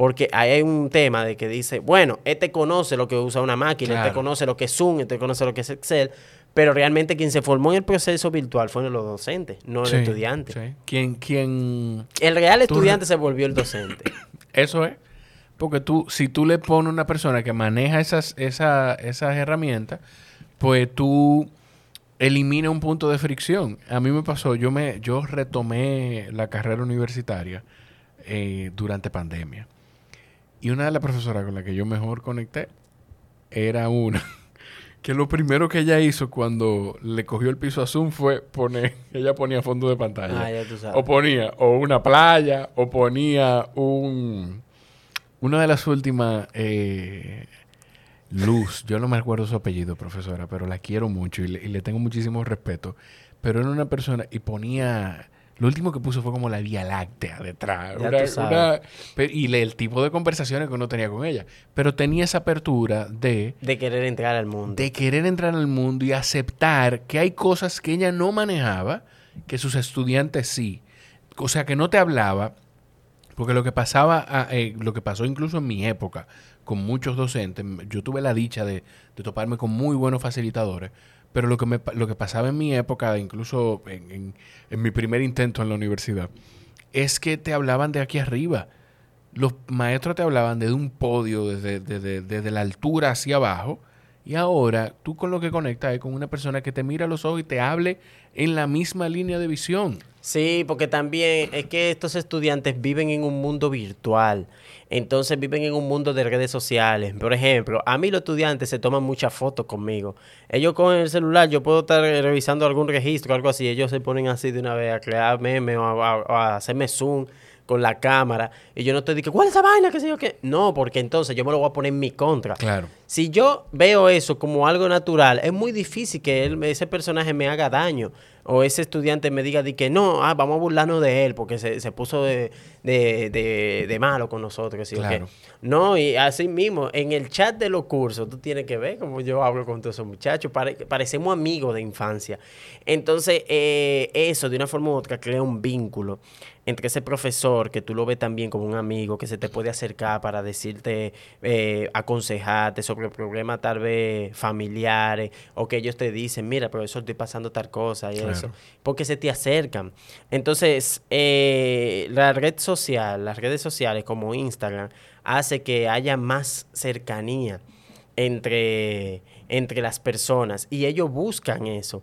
Porque hay un tema de que dice, bueno, este conoce lo que usa una máquina, este conoce lo que es Zoom, este conoce lo que es Excel, pero realmente quien se formó en el proceso virtual fueron los docentes, no el estudiante. Sí. ¿Quién, El real estudiante se volvió el docente. Eso es. Porque tú, si tú le pones una persona que maneja esas, esa, esas herramientas, pues tú eliminas un punto de fricción. A mí me pasó, yo me, yo retomé la carrera universitaria eh, durante pandemia. Y una de las profesoras con la que yo mejor conecté era una que lo primero que ella hizo cuando le cogió el piso a Zoom fue poner, ella ponía fondo de pantalla. Ah, ya tú sabes. O ponía o una playa, o ponía un... Una de las últimas... Eh, Luz, yo no me acuerdo su apellido, profesora, pero la quiero mucho y le, y le tengo muchísimo respeto. Pero era una persona y ponía lo último que puso fue como la Vía Láctea detrás. y el tipo de conversaciones que uno tenía con ella. Pero tenía esa apertura de... De querer entrar al mundo. De querer entrar al mundo y aceptar que hay cosas que ella no manejaba, que sus estudiantes sí. O sea, que no te hablaba, porque lo que pasaba, eh, lo que pasó incluso en mi época, con muchos docentes, yo tuve la dicha de, de toparme con muy buenos facilitadores, pero lo que, me, lo que pasaba en mi época, incluso en, en, mi primer intento en la universidad, es que te hablaban de aquí arriba. Los maestros te hablaban desde un podio, desde, desde, desde la altura hacia abajo. Y ahora tú con lo que conectas es con una persona que te mira a los ojos y te hable en la misma línea de visión. Sí, porque también es que estos estudiantes viven en un mundo virtual. Entonces viven en un mundo de redes sociales. Por ejemplo, a mí los estudiantes se toman muchas fotos conmigo. Ellos con el celular, yo puedo estar revisando algún registro o algo así. Ellos se ponen así de una vez a crear memes o a, hacerme zoom con la cámara y yo no te digo, ¿cuál es esa vaina? ¿Qué sé yo qué? No, porque entonces yo me lo voy a poner en mi contra. Claro. Si yo veo eso como algo natural, es muy difícil que él, ese personaje me haga daño o ese estudiante me diga de que no, ah, vamos a burlarnos de él porque se, se puso de, de, de, de, malo con nosotros. ¿sí? Claro. No, y así mismo, en el chat de los cursos, tú tienes que ver cómo yo hablo con todos esos muchachos, parecemos amigos de infancia. Entonces, eh, eso de una forma u otra crea un vínculo entre ese profesor que tú lo ves también como un amigo que se te puede acercar para decirte, eh, aconsejarte sobre problemas tal vez familiares o que ellos te dicen, mira, profesor, estoy pasando tal cosa y eso, porque se te acercan. Entonces, eh, la red social, las redes sociales como Instagram, hace que haya más cercanía entre, entre las personas y ellos buscan eso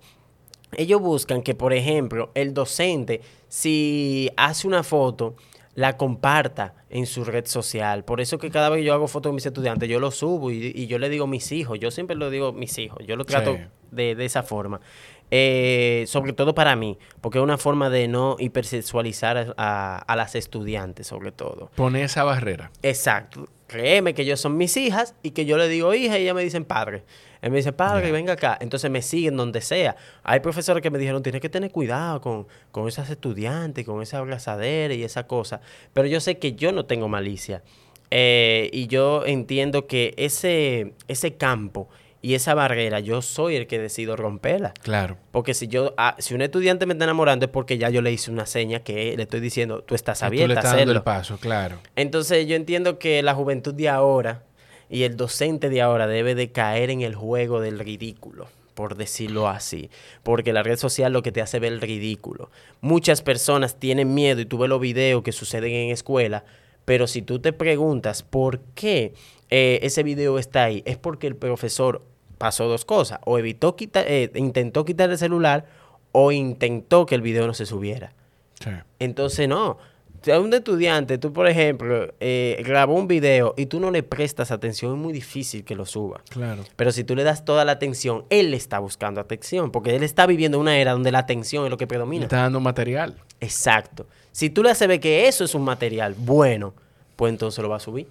ellos buscan que, por ejemplo, el docente, si hace una foto, la comparta en su red social. Por eso que cada vez que yo hago fotos de mis estudiantes, yo lo subo y, yo le digo mis hijos. Yo siempre lo digo mis hijos. Yo lo trato de, esa forma. Eh, sobre todo para mí, porque es una forma de no hipersexualizar a, a las estudiantes, sobre todo. Pone esa barrera. Exacto. Créeme que ellos son mis hijas y que yo le digo hija y ellas me dicen padre. Él me dice, padre, venga acá. Entonces me siguen donde sea. Hay profesores que me dijeron, tienes que tener cuidado con, con esas estudiantes, con esa abrazadera y esa cosa. Pero yo sé que yo no tengo malicia. Eh, y yo entiendo que ese, ese campo y esa barrera, yo soy el que decido romperla. Claro. Porque si yo, ah, si un estudiante me está enamorando es porque ya yo le hice una seña que le estoy diciendo, tú estás abierta. Tú le estás dando el paso, claro. Entonces yo entiendo que la juventud de ahora y el docente de ahora debe de caer en el juego del ridículo por decirlo así, porque la red social lo que te hace ver el ridículo. Muchas personas tienen miedo y tú ves los videos que suceden en escuela, pero si tú te preguntas por qué eh, ese video está ahí, es porque el profesor pasó dos cosas, o evitó quitar, eh, intentó quitar el celular o intentó que el video no se subiera. Entonces no, si a un estudiante, tú por ejemplo, eh, grabó un video y tú no le prestas atención, es muy difícil que lo suba. Claro. Pero si tú le das toda la atención, él está buscando atención, porque él está viviendo una era donde la atención es lo que predomina. está dando material. Exacto. Si tú le haces ver que eso es un material bueno, pues entonces lo va a subir.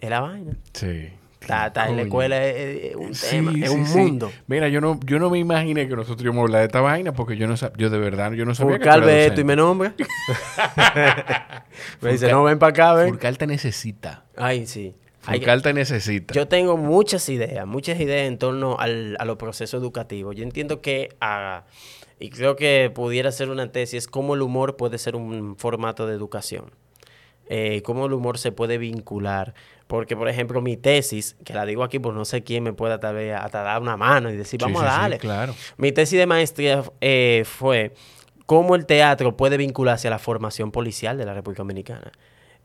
Es la vaina. Sí. Está, en la escuela es, un tema, es un mundo. Mira, yo no, yo no me imaginé que nosotros íbamos a hablar de esta vaina porque yo no yo de verdad, yo no sabía Furcal ve esto y me nombra. me dice, no, ven para acá, ven. Furcal te necesita. Ay, sí. Furcal te necesita. Yo tengo muchas ideas, muchas ideas en torno al, a los procesos educativos. Yo entiendo que, ah, y creo que pudiera ser una tesis, cómo el humor puede ser un formato de educación. Eh, cómo el humor se puede vincular porque, por ejemplo, mi tesis, que la digo aquí, pues no sé quién me pueda tal vez hasta dar una mano y decir, vamos a darle. claro. Mi tesis de maestría eh, fue cómo el teatro puede vincularse a la formación policial de la República Dominicana.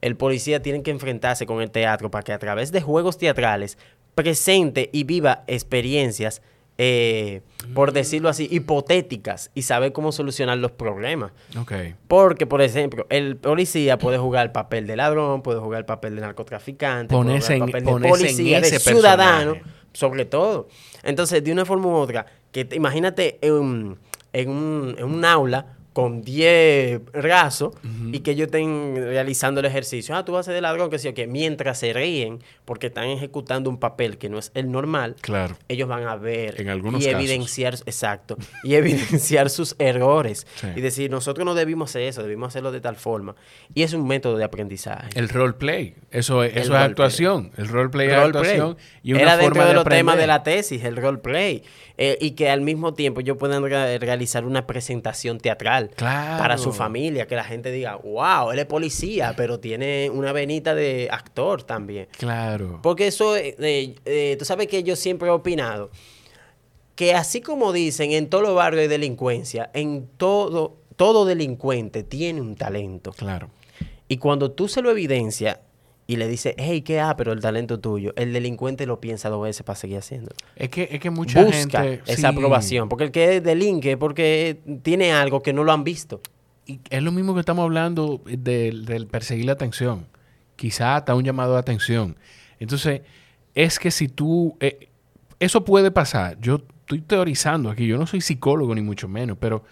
El policía tiene que enfrentarse con el teatro para que a través de juegos teatrales presente y viva experiencias eh, por decirlo así, hipotéticas y saber cómo solucionar los problemas. Okay. Porque, por ejemplo, el policía puede jugar el papel de ladrón, puede jugar el papel de narcotraficante, puede jugar el papel de policía, de ciudadano, sobre todo. Entonces, de una forma u otra, que imagínate en, en, un, en un aula con 10 rasos y que ellos estén realizando el ejercicio. Ah, tú vas a ser de ladrón, que sí, que mientras se ríen porque están ejecutando un papel que no es el normal, claro. ellos van a ver en algunos y evidenciar, exacto, y evidenciar sus errores y decir, nosotros no debimos hacer eso, debimos hacerlo de tal forma. Y es un método de aprendizaje. El roleplay, eso, es, eso es actuación. El roleplay es actuación. Y una Era dentro de, los temas de la tesis, el roleplay. Eh, y que al mismo tiempo ellos puedan realizar una presentación teatral para su familia, que la gente diga, wow, él es policía, pero tiene una venita de actor también. Claro. Porque eso, eh, eh, tú sabes que yo siempre he opinado que así como dicen en todos los barrios de delincuencia, en todo, todo delincuente tiene un talento. Claro. Y cuando tú se lo evidencias, y le dice, hey, qué ah, pero el talento tuyo. El delincuente lo piensa dos veces para seguir haciendo. Es que, es que mucha Busca esa aprobación. Porque el que delinque porque tiene algo que no lo han visto. Y es lo mismo que estamos hablando del, perseguir la atención. Quizá hasta un llamado de atención. Entonces, es que si tú... Eh, eso puede pasar. Yo estoy teorizando aquí. Yo no soy psicólogo ni mucho menos, pero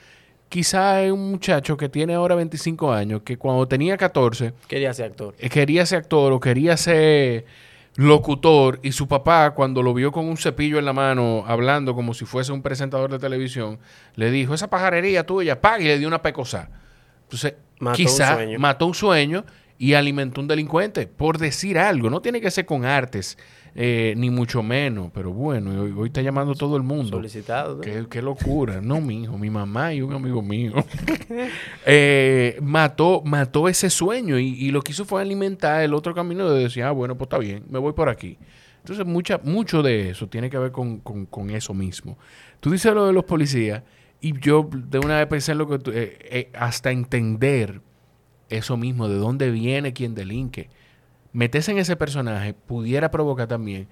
quizá es un muchacho que tiene ahora 25 años, que cuando tenía 14... Quería ser actor. Eh, quería ser actor o quería ser locutor y su papá cuando lo vio con un cepillo en la mano hablando como si fuese un presentador de televisión, le dijo, esa pajarería tuya, paga y le dio una pecosa. Entonces, quizá mató un sueño y alimentó un delincuente, por decir algo. No tiene que ser con artes, eh, ni mucho menos, pero bueno, hoy, está llamando todo el mundo. Solicitado. Qué, locura. No, mi hijo, mi mamá y un amigo mío. Eh, mató, mató ese sueño y, lo que hizo fue alimentar el otro camino de decir, ah, bueno, pues está bien, me voy por aquí. Entonces, mucha, mucho de eso tiene que ver con, eso mismo. Tú dices lo de los policías y yo de una vez pensé en lo que eh, hasta entender eso mismo, de dónde viene quien delinque. Meterse en ese personaje pudiera provocar también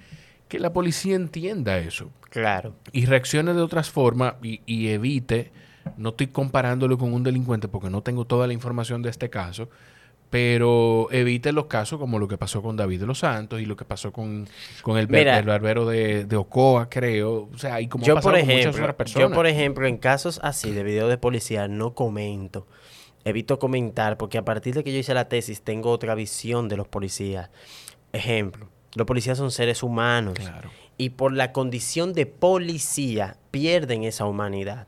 que la policía entienda eso. Claro. Y reaccione de otras formas y, evite, no estoy comparándolo con un delincuente porque no tengo toda la información de este caso, pero evite los casos como lo que pasó con David de los Santos y lo que pasó con, con el, barbero de, Ocoa, creo. O sea, y como yo, por ejemplo, muchas otras personas. Yo, por ejemplo, en casos así de video de policía no comento evito comentar porque a partir de que yo hice la tesis tengo otra visión de los policías. Ejemplo, los policías son seres humanos y por la condición de policía pierden esa humanidad.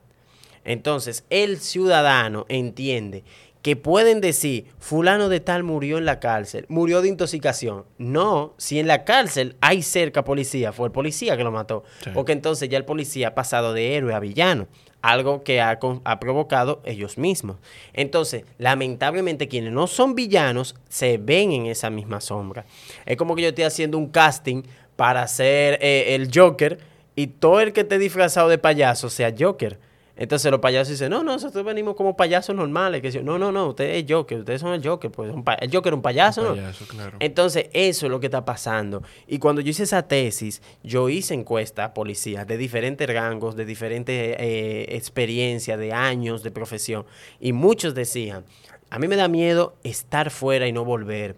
Entonces, el ciudadano entiende que pueden decir, fulano de tal murió en la cárcel, murió de intoxicación. No, si en la cárcel hay cerca policía, fue el policía que lo mató. Porque entonces ya el policía ha pasado de héroe a villano algo que ha, provocado ellos mismos. Entonces, lamentablemente, quienes no son villanos se ven en esa misma sombra. Es como que yo estoy haciendo un casting para ser eh, el Joker y todo el que esté disfrazado de payaso sea Joker. Entonces los payasos dicen, no, no, nosotros venimos como payasos normales. Que no, no, no, ustedes es Joker, ustedes son el Joker. Pues el Joker es un payaso, ¿no? Entonces eso es lo que está pasando. Y cuando yo hice esa tesis, yo hice encuestas a policías de diferentes rangos, de diferentes eh, experiencias, de años de profesión. Y muchos decían, a mí me da miedo estar fuera y no volver.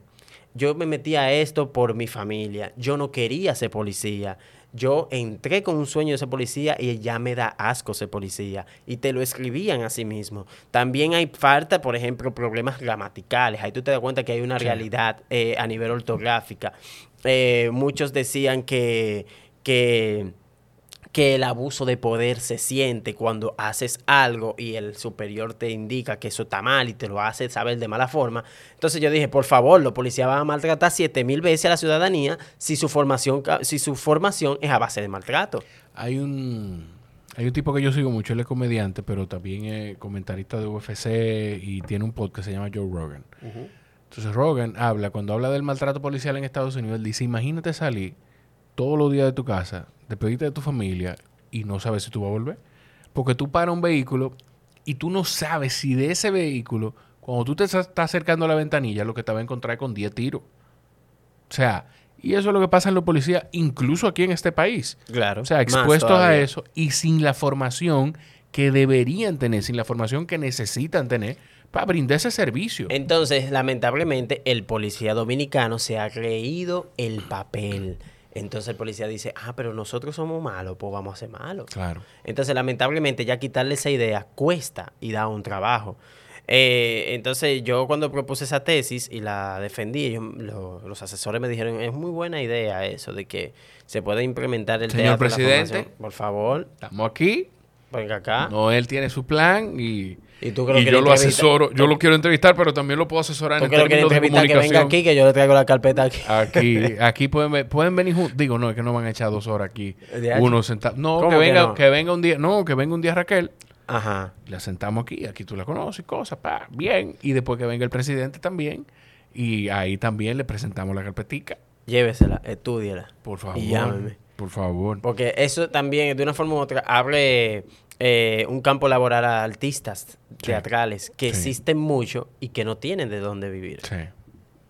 Yo me metí a esto por mi familia. Yo no quería ser policía yo entré con un sueño de ser policía y ya me da asco ser policía. Y te lo escribían a sí mismo. También hay falta, por ejemplo, problemas gramaticales. Ahí tú te das cuenta que hay una realidad eh, a nivel ortográfica. Eh, muchos decían que, que que el abuso de poder se siente cuando haces algo y el superior te indica que eso está mal y te lo hace saber de mala forma. Entonces yo dije, por favor, los policías van a maltratar siete mil veces a la ciudadanía si su formación, si su formación es a base de maltrato. Hay un, hay un tipo que yo sigo mucho, él es comediante, pero también es comentarista de UFC y tiene un podcast que se llama Joe Rogan. Entonces Rogan habla, cuando habla del maltrato policial en Estados Unidos, él dice, imagínate salir todos los días de tu casa despedirte de tu familia y no sabes si tú vas a volver. Porque tú paras un vehículo y tú no sabes si de ese vehículo, cuando tú te estás acercando a la ventanilla, lo que te va a encontrar es con 10 tiros. O sea, y eso es lo que pasa en los policías, incluso aquí en este país. Claro. O sea, expuestos a eso y sin la formación que deberían tener, sin la formación que necesitan tener para brindar ese servicio. Entonces, lamentablemente, el policía dominicano se ha creído el papel entonces el policía dice, ah, pero nosotros somos malos, pues vamos a ser malos. Claro. Entonces, lamentablemente, ya quitarle esa idea cuesta y da un trabajo. Eh, entonces, yo cuando propuse esa tesis y la defendí, los asesores me dijeron, es muy buena idea eso de que se puede implementar el Señor presidente, por favor. Estamos aquí. Venga acá. No, él tiene su plan y y, yo lo asesoro, yo lo quiero entrevistar, pero también lo puedo asesorar en términos de comunicación. que venga aquí, que yo le traigo la carpeta aquí. Aquí, aquí pueden, pueden venir juntos. Digo, no, es que no van a echar dos horas aquí. Uno sentado. No, que venga, que, venga un día. No, que venga un día Raquel. Ajá. La sentamos aquí, aquí tú la conoces, cosas, pa, bien. Y después que venga el presidente también. Y ahí también le presentamos la carpetica. Llévesela, estúdiela. Por favor. Y llámeme. Por favor. Porque eso también, de una forma u otra, abre eh, un campo laboral a artistas teatrales que existen mucho y que no tienen de dónde vivir.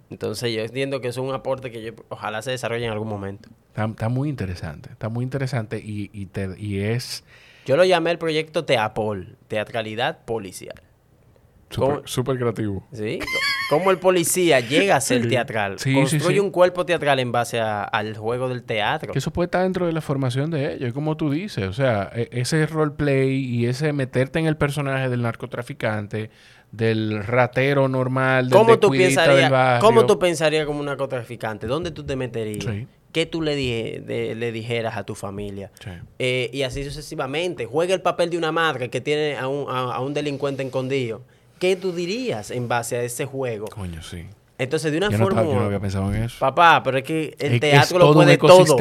Entonces yo entiendo que es un aporte que yo, ojalá se desarrolle en algún momento. Está, muy interesante, está muy interesante y, y, y, es... Yo lo llamé el proyecto Teapol, Teatralidad Policial. Súper creativo. Sí. Como el policía llega a ser teatral. Sí, construye un cuerpo teatral en base al juego del teatro. Que eso puede estar dentro de la formación de ellos, como tú dices. O sea, e, ese roleplay y ese meterte en el personaje del narcotraficante, del ratero normal, del ¿Cómo tú pensarías, ¿Cómo tú pensarías como un narcotraficante? ¿Dónde tú te meterías? Sí. ¿Qué tú le, le dijeras a tu familia? Eh, y así sucesivamente. Juega el papel de una madre que tiene a un, a un delincuente escondido. ¿Qué tú dirías en base a ese juego? Coño, sí. Entonces, de una forma. No, yo no había pensado en eso. Papá, pero es que el teatro lo puede todo.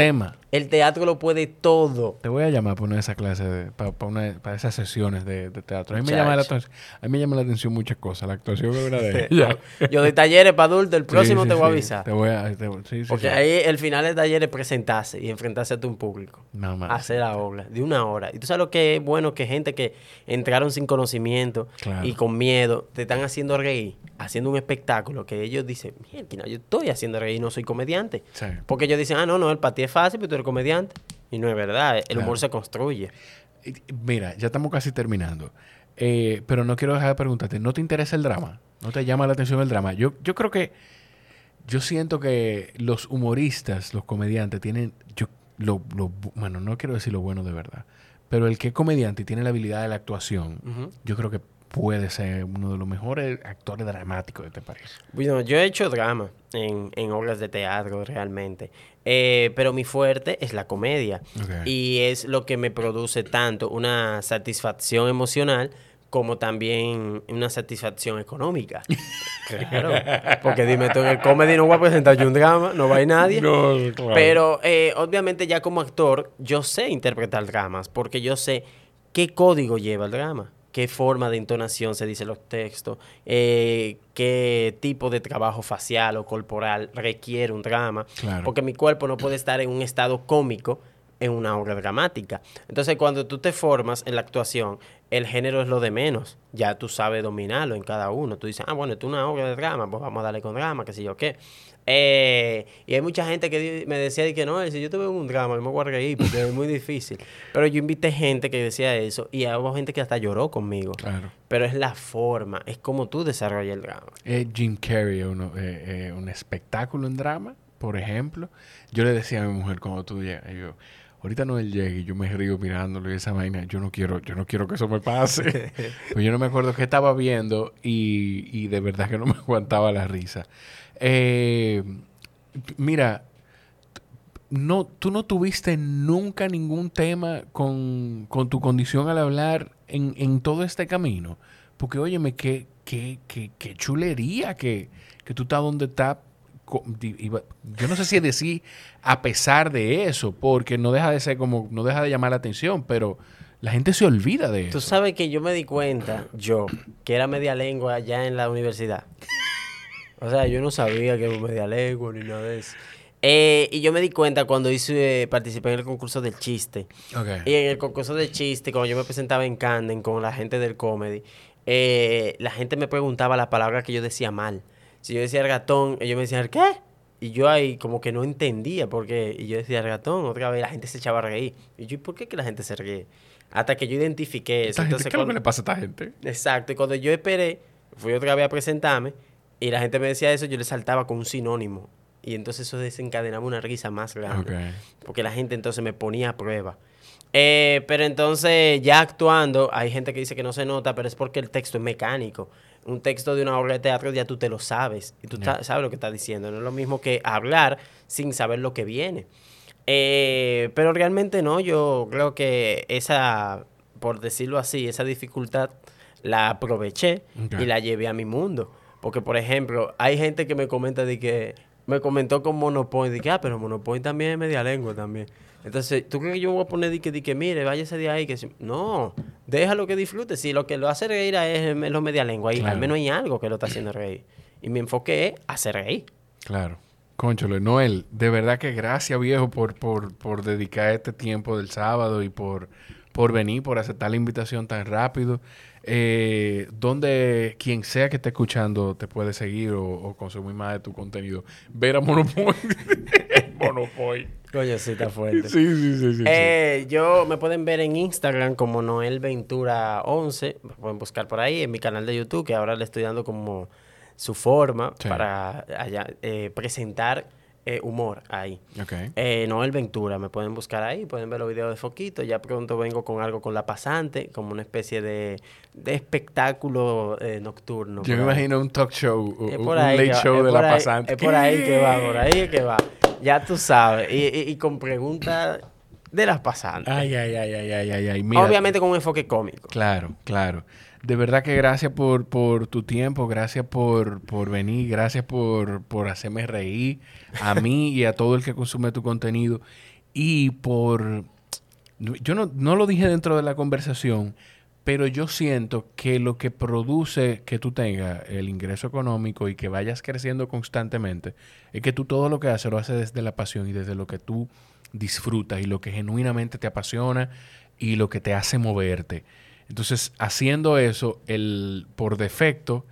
El teatro lo puede todo. Te voy a llamar para una de esas clases, para, esas sesiones de, teatro. A mí, me llama la, a mí me llama la atención muchas cosas. La actuación es una de ellas. yo doy talleres para adultos. El próximo te voy a avisar. Te voy a. Porque ahí el final del taller es presentarse y enfrentarse a tu público. Nada más. Hacer la obra de una hora. Y tú sabes lo que es bueno que gente que entraron sin conocimiento y con miedo te están haciendo reír, haciendo un espectáculo que ellos dicen, mira, yo estoy haciendo reír y no soy comediante. Porque ellos dicen, ah, no, no, el para ti es fácil, pero tú comediante. Y no es verdad, el humor se construye. Mira, ya estamos casi terminando. Eh, pero no quiero dejar de preguntarte, ¿no te interesa el drama? ¿No te llama la atención el drama? Yo, yo creo que, yo siento que los humoristas, los comediantes, tienen, yo, lo, bueno, no quiero decir lo bueno de verdad, pero el que es comediante y tiene la habilidad de la actuación, yo creo que puede ser uno de los mejores actores dramáticos de este país. Bueno, yo he hecho drama en, en obras de teatro realmente, eh, pero mi fuerte es la comedia y es lo que me produce tanto una satisfacción emocional como también una satisfacción económica. claro. Porque dime tú, en el comedy no voy a presentar yo un drama, no va a ir nadie. No, claro. Pero eh, obviamente ya como actor, yo sé interpretar dramas, porque yo sé qué código lleva el drama qué forma de entonación se dicen los textos, eh, qué tipo de trabajo facial o corporal requiere un drama, porque mi cuerpo no puede estar en un estado cómico en una obra dramática. Entonces, cuando tú te formas en la actuación, el género es lo de menos. Ya tú sabes dominarlo en cada uno. Tú dices, ah, bueno, esto es una obra de drama, pues vamos a darle con drama, qué sé yo qué. Eh, y hay mucha gente que me decía que no, si yo te veo un drama, yo me voy a reír porque es muy difícil. Pero yo invité gente que decía eso y hubo gente que hasta lloró conmigo. Claro. Pero es la forma, es como tú desarrollas el drama. Jim Carrey, uno, eh, eh, un espectáculo en drama, por ejemplo. Yo le decía a mi mujer cuando tú llegas, yo, ahorita no él llegue y yo me río mirándolo y esa vaina, yo no quiero, yo no quiero que eso me pase. pues yo no me acuerdo qué estaba viendo y, y de verdad que no me aguantaba la risa. Eh, mira, no, tú no tuviste nunca ningún tema con, tu condición al hablar en, todo este camino. Porque, óyeme, qué, qué, qué, qué chulería que, que tú estás donde estás. Yo no sé si decir a pesar de eso, porque no deja de ser como, no deja de llamar la atención, pero la gente se olvida de eso. Tú sabes que yo me di cuenta, yo, que era media lengua allá en la universidad. O sea, yo no sabía que era media lengua ni nada de eso. Eh, y yo me di cuenta cuando hice, participé en el concurso del chiste. Y en el concurso del chiste, cuando yo me presentaba en Canden con la gente del comedy, eh, la gente me preguntaba la palabra que yo decía mal. Si yo decía el ratón, ellos me decían, ¿qué? Y yo ahí como que no entendía por qué. Y yo decía el ratón, otra vez la gente se echaba a reír. Y yo, ¿por qué que la gente se ríe? Hasta que yo identifiqué eso. Entonces, ¿Qué es lo que le pasa a esta gente? Exacto. Y cuando yo esperé, fui otra vez a presentarme y la gente me decía eso, yo le saltaba con un sinónimo. Y entonces eso desencadenaba una risa más grande. Porque la gente entonces me ponía a prueba. Eh, pero entonces, ya actuando, hay gente que dice que no se nota, pero es porque el texto es mecánico. Un texto de una obra de teatro ya tú te lo sabes. Y tú sabes lo que estás diciendo. No es lo mismo que hablar sin saber lo que viene. Eh, pero realmente no, yo creo que esa, por decirlo así, esa dificultad la aproveché y la llevé a mi mundo. Porque, por ejemplo, hay gente que me comenta de que me comentó con Monopoint, de que, ah, pero Monopoint también es media lengua también. Entonces, ¿tú crees que yo voy a poner de que, mire, váyase de ahí? que No, déjalo que disfrute. Si lo que lo hace reír es, es lo media lengua, y al menos hay algo que lo está haciendo reír. Y mi enfoque es hacer reír. Claro. Conchole, Noel, de verdad que gracias, viejo, por, por, por dedicar este tiempo del sábado y por, por venir, por aceptar la invitación tan rápido eh, donde quien sea que esté escuchando te puede seguir o, consumir más de tu contenido. Ver a Monopoint. Monopoly. Coño, sí está fuerte. Sí, sí, sí, sí, eh, Yo me pueden ver en Instagram como Noel Ventura 11. Me pueden buscar por ahí en mi canal de YouTube, que ahora le estoy dando como su forma para eh, presentar eh, humor ahí. Okay. Eh, Noel Ventura, me pueden buscar ahí, pueden ver los videos de Foquito. Ya pronto vengo con algo con La Pasante, como una especie de, espectáculo eh, nocturno. Yo me imagino un talk show, un late show de La Pasante. Es por ahí que va, por ahí que va. Ya tú sabes. Y, con preguntas de las pasantes. Ay, ay, ay, ay, ay, ay. Obviamente con un enfoque cómico. Claro, claro de verdad que gracias por, por tu tiempo, gracias por, por venir, gracias por, por hacerme reír a mí y a todo el que consume tu contenido y por... Yo no, no lo dije dentro de la conversación, pero yo siento que lo que produce que tú tengas el ingreso económico y que vayas creciendo constantemente es que tú todo lo que haces lo haces desde la pasión y desde lo que tú disfrutas y lo que genuinamente te apasiona y lo que te hace moverte. Entonces, haciendo eso, el, por defecto,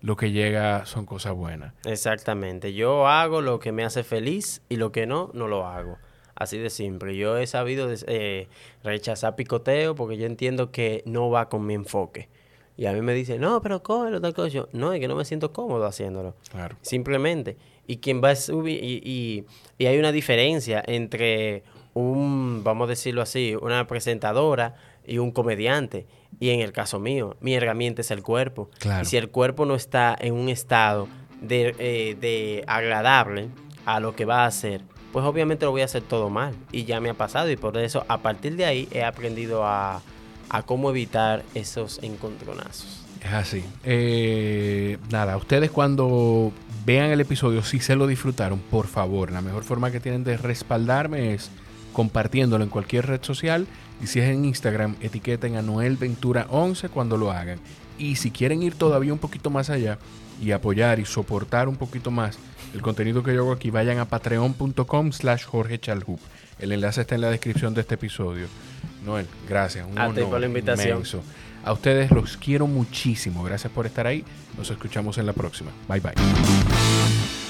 lo que llega son cosas buenas. Exactamente. Yo hago lo que me hace feliz y lo que no, no lo hago. Así de simple. Yo he sabido eh, rechazar picoteo porque yo entiendo que no va con mi enfoque. Y a mí me dicen, no, pero cógelo, tal cosa. no, es que no me siento cómodo haciéndolo. Claro. Simplemente. Y quien va a subir, y, y, y hay una diferencia entre un, vamos a decirlo así, una presentadora y un comediante. Y en el caso mío, mi herramienta es el cuerpo. Y si el cuerpo no está en un estado de, eh, de agradable a lo que va a hacer, pues obviamente lo voy a hacer todo mal. Y ya me ha pasado. Y por eso, a partir de ahí, he aprendido a, a cómo evitar esos encontronazos. Es así. Eh, nada, ustedes cuando vean el episodio, si se lo disfrutaron, por favor, la mejor forma que tienen de respaldarme es compartiéndolo en cualquier red social y si es en Instagram, etiqueten a Noel Ventura 11 cuando lo hagan. Y si quieren ir todavía un poquito más allá y apoyar y soportar un poquito más el contenido que yo hago aquí, vayan a patreon.com slash Jorge Chalhup. El enlace está en la descripción de este episodio. Noel, gracias. Un a ti por la invitación. A ustedes los quiero muchísimo. Gracias por estar ahí. Nos escuchamos en la próxima. Bye bye.